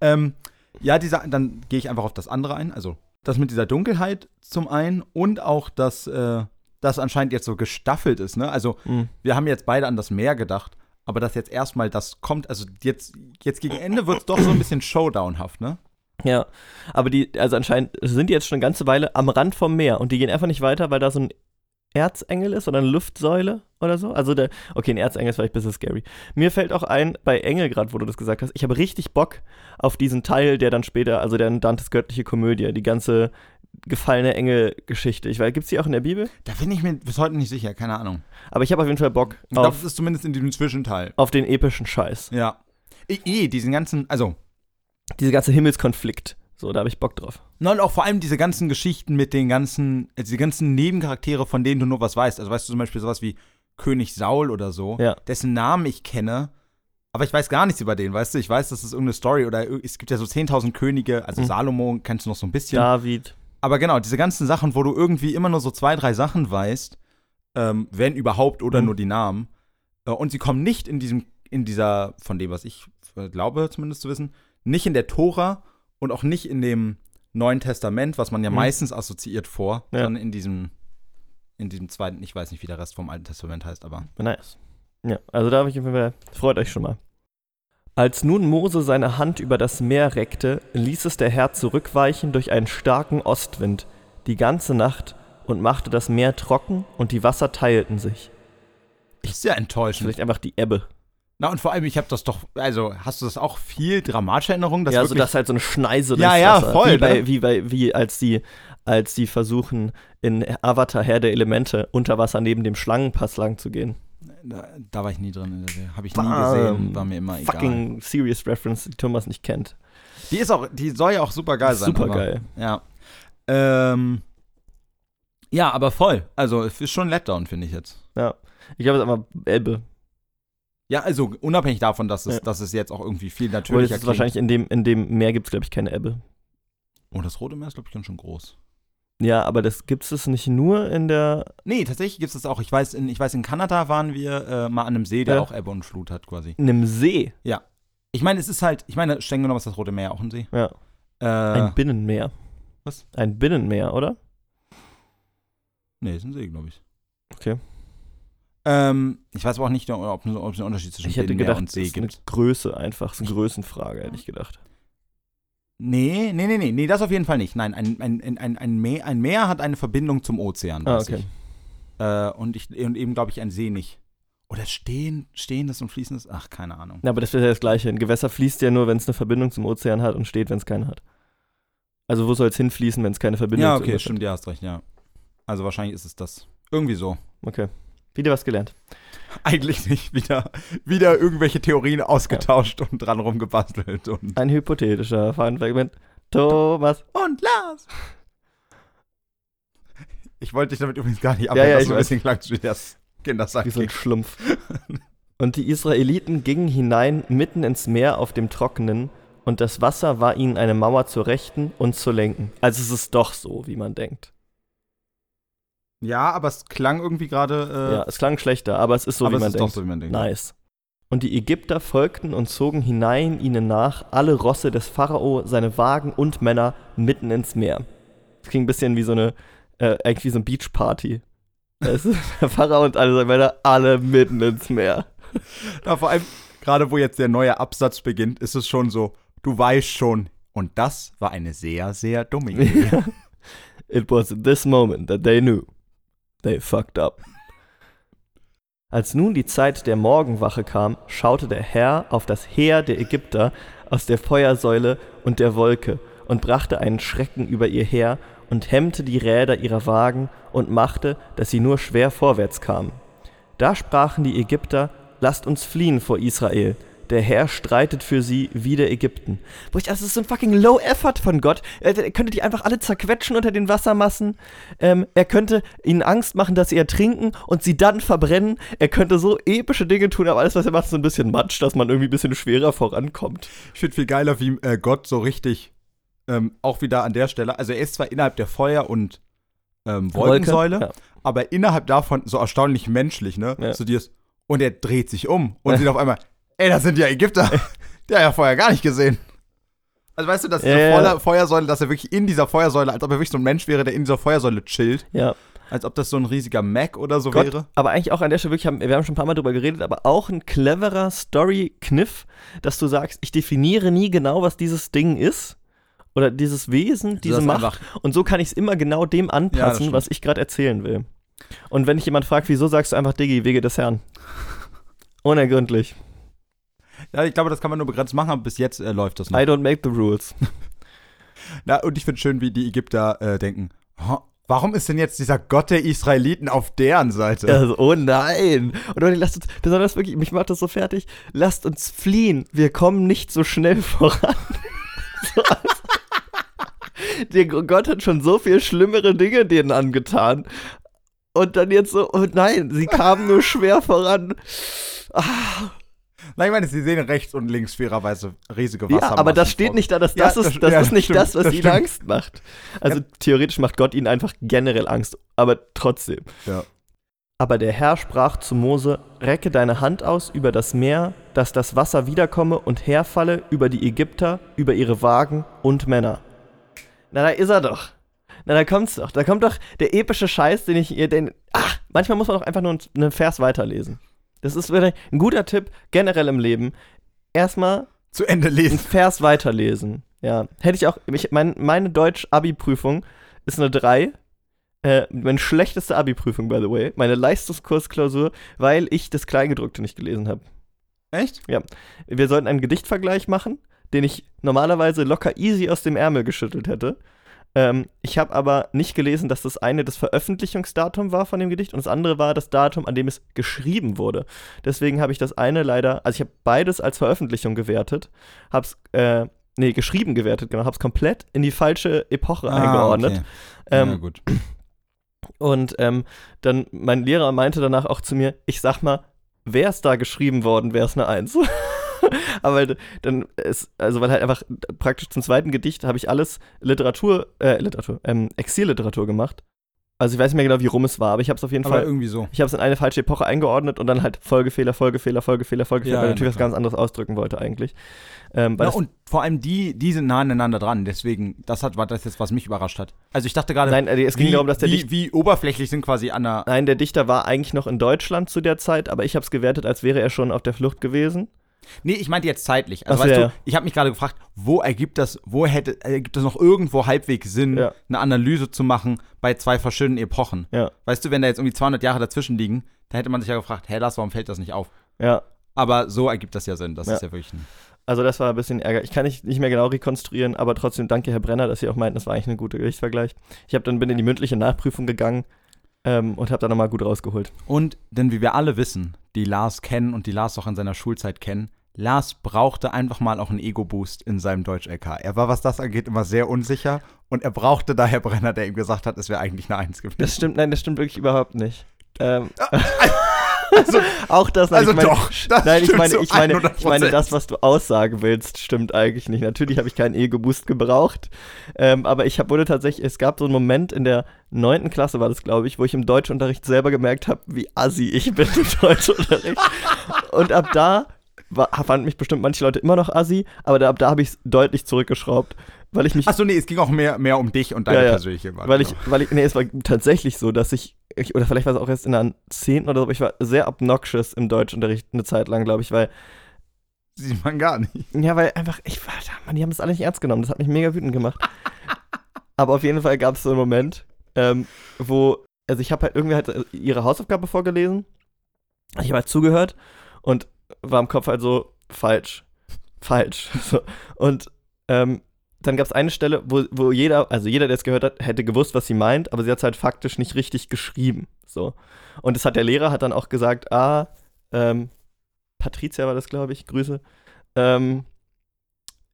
Ähm, ja, dieser, dann gehe ich einfach auf das andere ein. Also das mit dieser Dunkelheit zum einen und auch, dass äh, das anscheinend jetzt so gestaffelt ist. Ne? Also Mhm. wir haben jetzt beide an das Meer gedacht, aber dass jetzt erstmal das kommt, also jetzt, jetzt gegen Ende wird es doch so ein bisschen Showdownhaft, ne? Ja, aber die, also anscheinend sind die jetzt schon eine ganze Weile am Rand vom Meer und die gehen einfach nicht weiter, weil da so ein Erzengel ist oder eine Luftsäule oder so. Also der, okay, ein Erzengel ist vielleicht ein bisschen scary. Mir fällt auch ein, bei Engel gerade, wo du das gesagt hast, ich habe richtig Bock auf diesen Teil, der dann später, also der Dantes göttliche Komödie, die ganze gefallene Engel-Geschichte. Ich weiß, gibt's die auch in der Bibel? Da bin ich mir bis heute nicht sicher, keine Ahnung. Aber ich habe auf jeden Fall Bock Ich glaube, auf, es ist zumindest in diesem Zwischenteil. auf den epischen Scheiß. Ja. Eh, diesen ganzen, also, Diese ganze Himmelskonflikt. So, da habe ich Bock drauf. Na, und auch vor allem diese ganzen Geschichten mit den ganzen, äh, diese ganzen Nebencharaktere, von denen du nur was weißt. Also weißt du zum Beispiel sowas wie König Saul oder so, Ja. dessen Namen ich kenne, aber ich weiß gar nichts über den, weißt du? Ich weiß, das ist irgendeine Story oder es gibt ja so 10.000 Könige, also Mhm. Salomo kennst du noch so ein bisschen. David. Aber genau, diese ganzen Sachen, wo du irgendwie immer nur so zwei, drei Sachen weißt, ähm, wenn überhaupt oder Mhm. nur die Namen, äh, und sie kommen nicht in diesem, in dieser, von dem, was ich äh, glaube zumindest zu wissen, nicht in der Tora und auch nicht in dem Neuen Testament, was man ja Mhm. meistens assoziiert vor, Ja. sondern in diesem, in diesem zweiten, ich weiß nicht, wie der Rest vom Alten Testament heißt, aber. Nice. Ja, also da habe ich auf jeden Fall, freut euch schon mal. Als nun Mose seine Hand über das Meer reckte, ließ es der Herr zurückweichen durch einen starken Ostwind, die ganze Nacht, und machte das Meer trocken und die Wasser teilten sich. Das ist ja enttäuschend. Vielleicht einfach die Ebbe. Na, und vor allem, ich habe das doch, also, hast du das auch viel dramatische Erinnerung? Dass ja, also wirklich- das halt so eine Schneise Ja, durchs ja, Wasser. voll, Wie, bei, ne? wie, bei, wie als die als sie versuchen, in Avatar Herr der Elemente unter Wasser neben dem Schlangenpass lang zu gehen. Da, da war ich nie drin in der Serie. Habe ich nie Bam. gesehen. War mir immer egal. Fucking serious Reference, die Thomas nicht kennt. Die ist auch, die soll ja auch super geil sein. Super aber- geil. Ja. Ähm, ja, aber voll. Also, es ist schon ein Letdown, finde ich jetzt. Ja. Ich glaube, es ist einfach Elbe. Ja, also unabhängig davon, dass es, Ja. dass es jetzt auch irgendwie viel natürlicher ist wahrscheinlich in dem, in dem Meer gibt es, glaube ich, keine Ebbe. Oh, das Rote Meer ist, glaube ich, ganz schön groß. Ja, aber das gibt es nicht nur in der. Nee, tatsächlich gibt es das auch. Ich weiß, in, ich weiß, in Kanada waren wir äh, mal an einem See, der Ja. auch Ebbe und Flut hat, quasi. in einem See. Ich meine, es ist halt, ich meine, streng genommen ist das Rote Meer auch ein See. Ja. Äh, Ein Binnenmeer. was? Ein Binnenmeer, oder? nee, ist ein See, glaube ich. Okay. Ähm, ich weiß aber auch nicht, ob, ob es einen Unterschied zwischen Ich hätte Binnenmeer gedacht, und See ist eine gibt. Größe einfach. Es ist eine Größenfrage, hätte ich gedacht. Nee, nee, nee, nee, nee, das auf jeden Fall nicht. Nein, ein, ein, ein, ein, Meer, ein Meer hat eine Verbindung zum Ozean. Ah, weiß okay. ich. Äh, und, ich, und eben, glaube ich, ein See nicht. Oder stehen, stehendes und fließendes? Ach, keine Ahnung. Ja, aber das wäre ja das Gleiche. Ein Gewässer fließt ja nur, wenn es eine Verbindung zum Ozean hat und steht, wenn es keine hat. Also wo soll es hinfließen, wenn es keine Verbindung Ja, zu okay, irgendwas stimmt, ja, hast recht, ja. Also wahrscheinlich ist es das. Irgendwie so. hat? Okay. Wieder was gelernt. Eigentlich nicht. Wieder, wieder irgendwelche Theorien ausgetauscht und dran rumgebastelt. Und, Ein hypothetischer Funfact mit Thomas. und Lars! Ich wollte dich damit übrigens gar nicht Ja, abhängen, ja, dass du ein bisschen klangst wie das Kindersack. Wie so ein Schlumpf. Und die Israeliten gingen hinein mitten ins Meer auf dem Trockenen, und das Wasser war ihnen eine Mauer zur Rechten und zur Lenken. Also es ist doch so, wie man denkt. Ja, aber es klang irgendwie gerade. Äh, ja, es klang schlechter, aber es ist so, aber wie es man ist denkt. doch so, wie man denkt. Nice. Und die Ägypter folgten und zogen hinein ihnen nach, alle Rosse des Pharao, seine Wagen und Männer mitten ins Meer. Das klingt ein bisschen wie so eine, äh, eigentlich wie so eine Beachparty. Der Pharao und alle seine Männer, alle mitten ins Meer. Ja, vor allem, gerade wo jetzt der neue Absatz beginnt, ist es schon so, du weißt schon. Und das war eine sehr, sehr dumme Idee. It was at this moment that they knew. They fucked up. Als nun die Zeit der Morgenwache kam, schaute der Herr auf das Heer der Ägypter aus der Feuersäule und der Wolke und brachte einen Schrecken über ihr Heer und hemmte die Räder ihrer Wagen und machte, dass sie nur schwer vorwärts kamen. Da sprachen die Ägypter, lasst uns fliehen vor Israel. Der Herr streitet für sie wider Ägypten. Wo ich, das ist so ein fucking Low Effort von Gott. Er, könnte die einfach alle zerquetschen unter den Wassermassen. Ähm, er könnte ihnen Angst machen, dass sie ertrinken und sie dann verbrennen. Er könnte so epische Dinge tun, aber alles, was er macht, ist so ein bisschen Matsch, dass man irgendwie ein bisschen schwerer vorankommt. Ich finde viel geiler, wie äh, Gott so richtig ähm, auch wieder an der Stelle, also er ist zwar innerhalb der Feuer- und ähm, Wolkensäule, Ja. aber innerhalb davon so erstaunlich menschlich, ne? Ja. So dieses, und er dreht sich um und sieht auf einmal, ey, das sind ja Ägypter. Der hat ja vorher gar nicht gesehen. Also weißt du, dass diese Ja, ja. Feuersäule, dass er wirklich in dieser Feuersäule, als ob er wirklich so ein Mensch wäre, der in dieser Feuersäule chillt, ja. als ob das so ein riesiger Mac oder so Gott, wäre. aber eigentlich auch an der Stelle wirklich, haben, wir haben schon ein paar Mal drüber geredet, aber auch ein cleverer Story-Kniff, dass du sagst, ich definiere nie genau, was dieses Ding ist. Oder dieses Wesen, diese Macht. einfach- Und so kann ich es immer genau dem anpassen, stimmt. was ich gerade erzählen will. Und wenn dich jemand fragt, wieso sagst du einfach Diggi, Wege des Herrn? Unergründlich. Ja, ich glaube, das kann man nur begrenzt machen, aber bis jetzt äh, läuft das noch. I don't make the rules. Na, und ich finde schön, wie die Ägypter äh, denken, "Huh, warum ist denn jetzt dieser Gott der Israeliten auf deren Seite? Also, oh nein. Und Leute, lasst uns, besonders wirklich, mich macht das so fertig, lasst uns fliehen. Wir kommen nicht so schnell voran. so, der Gott hat schon so viel schlimmere Dinge denen angetan. Und dann jetzt so, oh nein, sie kamen nur schwer voran. Ah, Nein, ich meine, sie sehen rechts und links fairerweise riesige Wasser. ja, aber das steht nicht da, dass Ja, das das- ist, das ja, ist nicht stimmt, das, was das ihnen stimmt. Angst macht. Also theoretisch macht Gott ihnen einfach generell Angst, aber trotzdem. Ja. Aber der Herr sprach zu Mose: Recke deine Hand aus über das Meer, dass das Wasser wiederkomme und herfalle über die Ägypter, über ihre Wagen und Männer. Na, da ist er doch. Na, da kommt's doch. Da kommt doch der epische Scheiß, den ich ihr, den. Ach, manchmal muss man doch einfach nur einen Vers weiterlesen. Das ist ein guter Tipp generell im Leben. Erstmal Zu Ende lesen. Vers weiterlesen. Ja. Hätte ich auch. Ich, mein, meine Deutsch-Abi-Prüfung ist eine 3. Äh, meine schlechteste Abi-Prüfung, by the way. Meine Leistungskursklausur, weil ich das Kleingedruckte nicht gelesen habe. Echt? Wir sollten einen Gedichtvergleich machen, den ich normalerweise locker easy aus dem Ärmel geschüttelt hätte. Ähm, ich habe aber nicht gelesen, dass das eine das Veröffentlichungsdatum war von dem Gedicht und das andere war das Datum, an dem es geschrieben wurde. Deswegen habe ich das eine leider, also ich habe beides als Veröffentlichung gewertet, habe es, äh, nee, geschrieben gewertet, genau, habe es komplett in die falsche Epoche eingeordnet. Okay. Ähm, ja, gut. Und ähm, dann, mein Lehrer meinte danach auch zu mir, ich sag mal, wäre es da geschrieben worden, wäre es eine Eins. Aber dann ist, also weil halt einfach praktisch zum zweiten Gedicht habe ich alles Literatur, äh, Literatur, ähm, Exilliteratur gemacht. Also ich weiß nicht mehr genau, wie rum es war, aber ich habe es auf jeden Aber Fall, irgendwie so. ich habe es in eine falsche Epoche eingeordnet und dann halt Folgefehler, Folgefehler, Folgefehler, Folgefehler, Ja, weil ja, ich natürlich na was ganz anderes ausdrücken wollte eigentlich. Ähm, Ja, und vor allem die, die sind nah aneinander dran. Deswegen, das hat, war das jetzt, was mich überrascht hat. Also ich dachte gerade, nein, äh, es ging wie, darum, dass der wie, Dichter, wie oberflächlich sind quasi an der. nein, der Dichter war eigentlich noch in Deutschland zu der Zeit, aber ich habe es gewertet, als wäre er schon auf der Flucht gewesen. Nee, ich meinte jetzt zeitlich. Also Ach weißt ja. du, ich habe mich gerade gefragt, wo ergibt das, wo hätte, ergibt das noch irgendwo halbwegs Sinn, Ja. eine Analyse zu machen bei zwei verschiedenen Epochen? Ja, Weißt du, wenn da jetzt irgendwie 200 Jahre dazwischen liegen, da hätte man sich ja gefragt, hä, das, warum fällt das nicht auf? ja. Aber so ergibt das ja Sinn. Das ist ja wirklich ein. Also das war ein bisschen Ärger. Ich kann nicht, nicht mehr genau rekonstruieren, aber trotzdem danke, Herr Brenner, dass Sie auch meinten, das war eigentlich ein guter Gerichtsvergleich. Ich habe dann bin in die mündliche Nachprüfung gegangen ähm, und habe da nochmal gut rausgeholt. Und, denn wie wir alle wissen, die Lars kennen und die Lars auch in seiner Schulzeit kennen, Lars brauchte einfach mal auch einen Ego-Boost in seinem Deutsch-LK. Er war, was das angeht, immer sehr unsicher und er brauchte daher Brenner, der ihm gesagt hat, es wäre eigentlich eine Eins gewesen. Das stimmt, nein, das stimmt wirklich überhaupt nicht. Ähm, auch das, nein, also ich meine, doch, das nein, ich meine, ich meine, 100%. ich meine, das, was du aussagen willst, stimmt eigentlich nicht. Natürlich habe ich keinen Ego-Boost gebraucht, ähm, aber ich hab, wurde tatsächlich, es gab so einen Moment in der neunten Klasse war das, glaube ich, wo ich im Deutschunterricht selber gemerkt habe, wie assi ich bin im Deutschunterricht. Und ab da war, fanden mich bestimmt manche Leute immer noch assi, aber da, ab da habe ich es deutlich zurückgeschraubt, weil ich mich Achso, nee, es ging auch mehr, mehr um dich und deine Ja, ja. persönliche Wahl. weil ich, weil ich, nee, es war tatsächlich so, dass ich, ich oder vielleicht war es auch erst in der 10. oder so, aber ich war sehr obnoxious im Deutschunterricht eine Zeit lang, glaube ich, weil, Sieht man gar nicht. ja, weil einfach, ich war, man, die haben das alle nicht ernst genommen, das hat mich mega wütend gemacht. aber auf jeden Fall gab es so einen Moment, ähm, wo, also ich habe halt irgendwie halt ihre Hausaufgabe vorgelesen, ich habe halt zugehört und war im Kopf halt so, falsch, falsch. So. Und ähm, dann gab es eine Stelle, wo, wo jeder, also jeder, der es gehört hat, hätte gewusst, was sie meint, aber sie hat es halt faktisch nicht richtig geschrieben. So. Und das hat der Lehrer hat dann auch gesagt, ah, ähm, Patricia war das, glaube ich, Grüße. Ähm,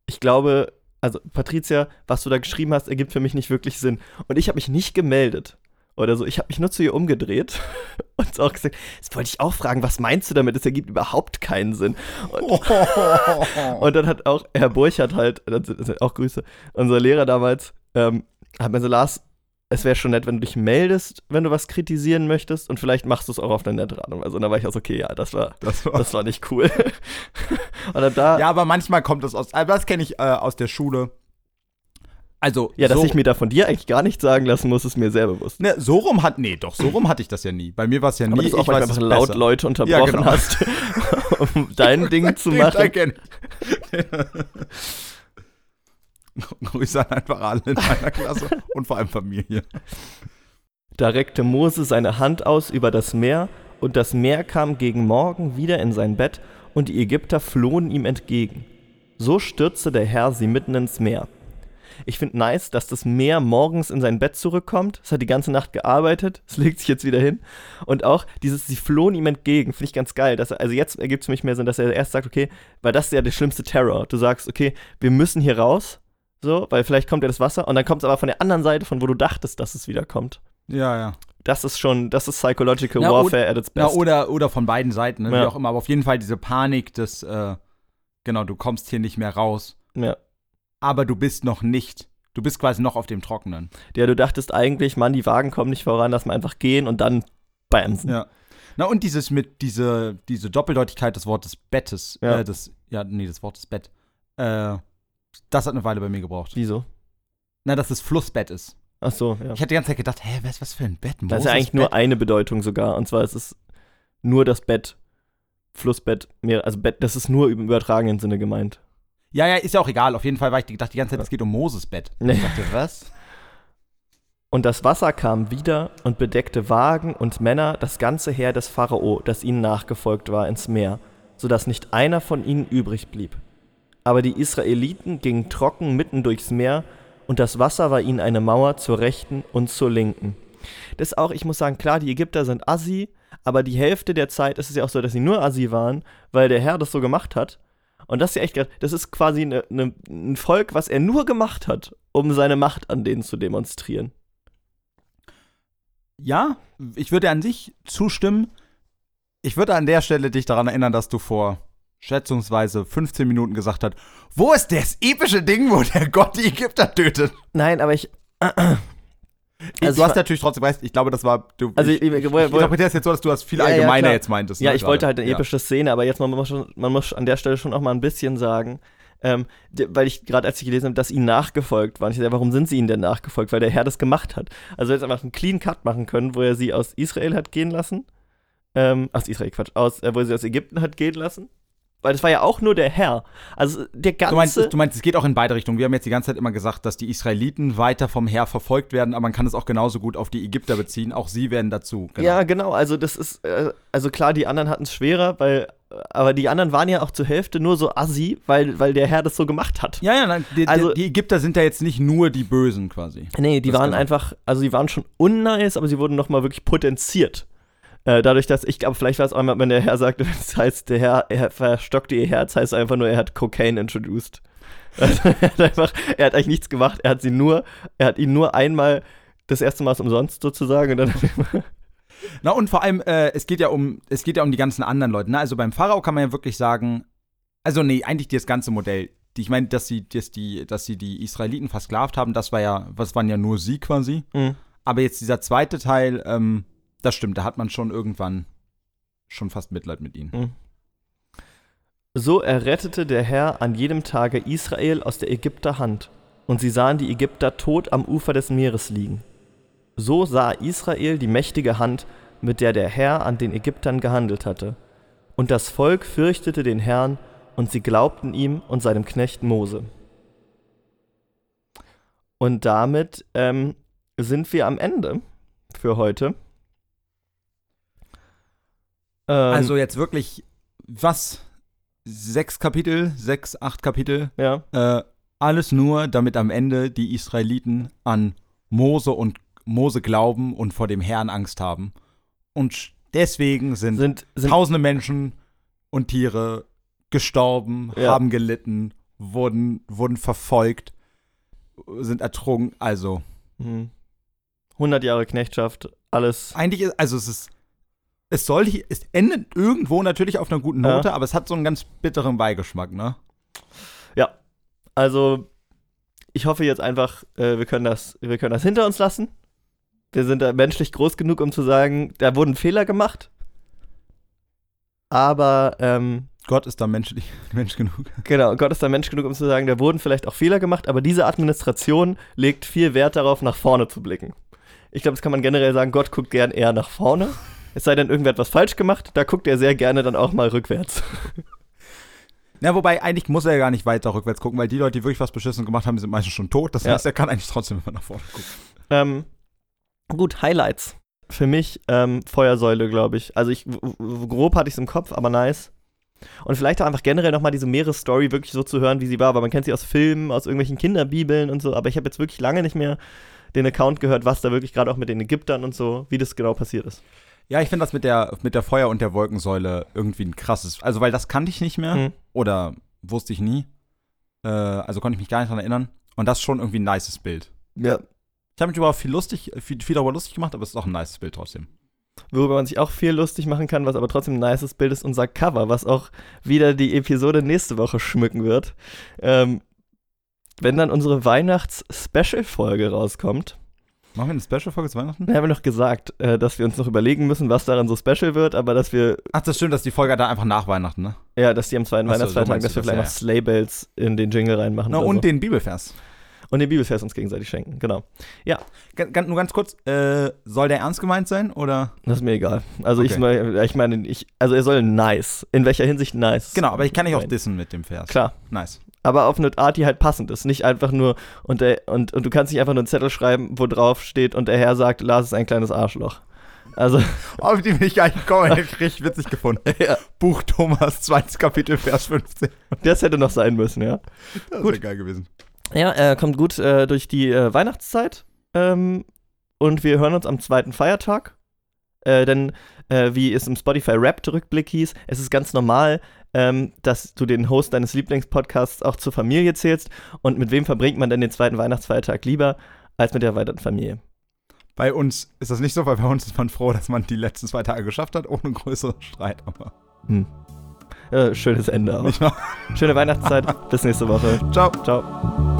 ich glaube, also Patricia, was du da geschrieben hast, ergibt für mich nicht wirklich Sinn. Und ich habe mich nicht gemeldet oder so. Ich habe mich nur zu ihr umgedreht und auch gesagt, jetzt wollte ich auch fragen, was meinst du damit? Das ergibt überhaupt keinen Sinn. Und, und dann hat auch Herr Burchardt halt, das sind auch Grüße, unser Lehrer damals, ähm, hat mir so, Lars, es wäre schon nett, wenn du dich meldest, wenn du was kritisieren möchtest und vielleicht machst du es auch auf eine nette Art und Weise. Und dann war ich auch so, okay, ja, das war, Das war das war nicht cool. und dann da, ja, aber manchmal kommt das aus. Aber das kenne ich äh, aus der Schule. Also, ja, dass so, ich mir da von dir eigentlich gar nichts sagen lassen muss, ist mir sehr bewusst. ne, so rum hat. Nee, doch, so rum hatte ich das ja nie. Bei mir war es ja nie. Aber dass du auch ich weiß einfach es laut besser. Leute unterbrochen genau. hast, um dein Ding zu machen. Grüße an einfach alle in meiner Klasse und vor allem Familie. Da reckte Mose seine Hand aus über das Meer, und das Meer kam gegen Morgen wieder in sein Bett, und die Ägypter flohen ihm entgegen. So stürzte der Herr sie mitten ins Meer. Ich finde nice, dass das Meer morgens in sein Bett zurückkommt. Es hat die ganze Nacht gearbeitet, es legt sich jetzt wieder hin. Und auch dieses, sie flohen ihm entgegen, finde ich ganz geil. Dass er, also jetzt ergibt es mich mehr Sinn, dass er erst sagt, okay, weil das ist ja der schlimmste Terror. Du sagst, okay, wir müssen hier raus, so, weil vielleicht kommt ja das Wasser, und dann kommt es aber von der anderen Seite, von wo du dachtest, dass es wieder kommt. Ja, ja. Das ist schon, das ist Psychological Na, Warfare at its best. oder, oder von beiden Seiten, ne? wie Ja. auch immer. Aber auf jeden Fall diese Panik des, äh, genau, du kommst hier nicht mehr raus, ja. Aber du bist noch nicht. Du bist quasi noch auf dem Trockenen. ja, du dachtest eigentlich, Mann, die Wagen kommen nicht voran, lass mal einfach gehen und dann bremsen. Ja. Na, und dieses mit, diese, diese Doppeldeutigkeit des Wortes Bettes, Ja. äh, des, ja, nee, des Wortes Bett, äh, das hat eine Weile bei mir gebraucht. Wieso? Na, dass es Flussbett ist. Ach so, ja. Ich hatte die ganze Zeit gedacht, hä, was, was für ein Bett? Das ist ja Moses eigentlich nur Bett? eine Bedeutung sogar. Und zwar ist es nur das Bett, Flussbett, mehr, also Bett, das ist nur im übertragenen Sinne gemeint. Ja, ja, ist ja auch egal. Auf jeden Fall war ich gedacht die ganze Zeit, es geht um Moses Bett. Nee. Ich dachte, was? Und das Wasser kam wieder und bedeckte Wagen und Männer, das ganze Heer des Pharao, das ihnen nachgefolgt war, ins Meer, so dass nicht einer von ihnen übrig blieb. Aber die Israeliten gingen trocken mitten durchs Meer, und das Wasser war ihnen eine Mauer zur rechten und zur linken. Das ist auch, ich muss sagen, klar, die Ägypter sind Assi, aber die Hälfte der Zeit ist es ja auch so, dass sie nur Assi waren, weil der Herr das so gemacht hat. Und das ist ja echt, grad- das ist quasi ne, ne, ein Volk, was er nur gemacht hat, um seine Macht an denen zu demonstrieren. Ja, ich würde an sich zustimmen. Ich würde an der Stelle dich daran erinnern, dass du vor schätzungsweise 15 Minuten gesagt hast, wo ist das epische Ding, wo der Gott die Ägypter tötet? Nein, aber ich. Also du hast natürlich trotzdem recht, ich glaube, das war du Also ich, ich- ich, ich interpretiere es jetzt so, dass du das viel Ja, ja, allgemeiner klar. jetzt meintest. Ja, ne, ich wollte halt gerade. eine epische Szene, aber jetzt man muss, schon, man muss an der Stelle schon auch mal ein bisschen sagen, ähm, weil ich gerade als ich gelesen habe, dass ihnen nachgefolgt waren. Ich dachte, warum sind sie ihnen denn nachgefolgt? Weil der Herr das gemacht hat. Also jetzt einfach einen clean Cut machen können, wo er sie aus Israel hat gehen lassen. Ähm, aus Israel, Quatsch, aus, äh, wo er sie aus Ägypten hat gehen lassen. Weil das war ja auch nur der Herr. Also der ganze. Du meinst, du meinst, es geht auch in beide Richtungen. Wir haben jetzt die ganze Zeit immer gesagt, dass die Israeliten weiter vom Heer verfolgt werden, aber man kann es auch genauso gut auf die Ägypter beziehen. Auch sie werden dazu. genau. Ja, genau. Also das ist, äh, also klar, die anderen hatten es schwerer, weil, aber die anderen waren ja auch zur Hälfte nur so assi, weil, weil der Herr das so gemacht hat. Ja, ja, nein, die, Also- die, die Ägypter sind ja jetzt nicht nur die Bösen quasi. Nee, die Das waren genau. einfach, also die waren schon unnice, aber sie wurden nochmal wirklich potenziert. Äh, dadurch, dass ich glaube, vielleicht war es einmal, wenn der Herr sagte, das heißt, der Herr, er verstockte ihr Herz, heißt einfach nur, er hat Cocaine introduced. Also, er hat einfach, er hat eigentlich nichts gemacht, er hat sie nur, er hat ihn nur einmal das erste Mal umsonst sozusagen und dann Na und vor allem, äh, es geht ja um, es geht ja um die ganzen anderen Leute. Ne? Also beim Pharao kann man ja wirklich sagen, also nee, eigentlich das ganze Modell. Die, ich meine, dass sie, dass die, dass sie die Israeliten versklavt haben, das war ja, was waren ja nur sie quasi. Mhm. Aber jetzt dieser zweite Teil, ähm, das stimmt, da hat man schon irgendwann schon fast Mitleid mit ihnen. So errettete der Herr an jedem Tage Israel aus der Ägypter Hand, und sie sahen die Ägypter tot am Ufer des Meeres liegen. So sah Israel die mächtige Hand, mit der der Herr an den Ägyptern gehandelt hatte. Und das Volk fürchtete den Herrn, und sie glaubten ihm und seinem Knecht Mose. Und damit ähm, sind wir am Ende für heute. Ähm, Also jetzt wirklich, was? Sechs Kapitel, sechs, acht Kapitel, ja. äh, alles nur, damit am Ende die Israeliten an Mose und Mose glauben und vor dem Herrn Angst haben. Und deswegen sind, Sind, sind tausende Menschen und Tiere gestorben, Ja. haben gelitten, wurden, wurden verfolgt, sind ertrunken. Also, Mhm. 100 Jahre Knechtschaft, alles. eigentlich ist, also es ist, es soll, hier- es endet irgendwo natürlich auf einer guten Ja. Note, aber es hat so einen ganz bitteren Beigeschmack, ne? Ja. Also, ich hoffe jetzt einfach, äh, wir, können das, wir können das hinter uns lassen. Wir sind da menschlich groß genug, um zu sagen, da wurden Fehler gemacht. Aber, ähm, Gott ist da menschlich, Mensch genug. genau, Gott ist da Mensch genug, um zu sagen, da wurden vielleicht auch Fehler gemacht, aber diese Administration legt viel Wert darauf, nach vorne zu blicken. Ich glaube, das kann man generell sagen, Gott guckt gern eher nach vorne. Es sei denn, irgendwer hat was falsch gemacht, da guckt er sehr gerne dann auch mal rückwärts. Ja, wobei eigentlich muss er ja gar nicht weiter rückwärts gucken, weil die Leute, die wirklich was beschissen gemacht haben, sind meistens schon tot. Das Ja. heißt, er kann eigentlich trotzdem immer nach vorne gucken. Ähm, gut, Highlights. Für mich ähm, Feuersäule, glaube ich. Also ich grob hatte ich es im Kopf, aber nice. Und vielleicht auch einfach generell nochmal diese Meeresstory wirklich so zu hören, wie sie war, weil man kennt sie aus Filmen, aus irgendwelchen Kinderbibeln und so, aber ich habe jetzt wirklich lange nicht mehr den Account gehört, was da wirklich gerade auch mit den Ägyptern und so, wie das genau passiert ist. Ja, ich finde das mit der, mit der Feuer- und der Wolkensäule irgendwie ein krasses. Also, weil das kannte ich nicht mehr Mhm. oder wusste ich nie. Äh, also konnte ich mich gar nicht dran erinnern. Und das ist schon irgendwie ein nices Bild. Ja. Ich habe mich über viel lustig, viel, viel darüber lustig gemacht, aber es ist auch ein nices Bild trotzdem. Worüber man sich auch viel lustig machen kann, was aber trotzdem ein nices Bild ist, unser Cover, was auch wieder die Episode nächste Woche schmücken wird. Ähm, wenn dann unsere Weihnachts-Special-Folge rauskommt, Machen wir eine Special-Folge zu Weihnachten? Wir haben noch gesagt, äh, dass wir uns noch überlegen müssen, was daran so special wird, aber dass wir, Ach, das stimmt, dass die Folge da einfach nach Weihnachten, ne? ja, dass die am zweiten so, Weihnachtsfeiertag, so dass wir du vielleicht das, noch Slaybells in den Jingle reinmachen. Na, und so. den Bibelvers. und den Bibelvers uns gegenseitig schenken, genau. Ga- ga- nur ganz kurz, äh, soll der ernst gemeint sein oder? Das ist mir egal. Also ich, Okay. mal- ich meine, ich, also er soll nice. In welcher Hinsicht nice? Genau, aber ich kann dich auch dissen mit dem Vers. Klar. Nice. Aber auf eine Art, die halt passend ist. Nicht einfach nur, und, der, und, und du kannst nicht einfach nur einen Zettel schreiben, wo drauf steht und der Herr sagt, Lars ist ein kleines Arschloch. Also, Auf die bin ich gar nicht gekommen, hätte ich richtig witzig gefunden. ja, Buch Thomas, zweites Kapitel, Vers 15. das hätte noch sein müssen, ja. Das wäre geil gewesen. Ja, er kommt gut äh, durch die äh, Weihnachtszeit. Ähm, und wir hören uns am zweiten Feiertag. Äh, denn, äh, wie es im Spotify Rap-Rückblick hieß, es ist ganz normal, ähm, dass du den Host deines Lieblingspodcasts auch zur Familie zählst. Und mit wem verbringt man denn den zweiten Weihnachtsfeiertag lieber als mit der erweiterten Familie? Bei uns ist das nicht so, weil bei uns ist man froh, dass man die letzten zwei Tage geschafft hat, ohne größeren Streit. Aber Hm. Äh, schönes Ende. Wahr? Schöne Weihnachtszeit. Bis nächste Woche. Ciao. Ciao.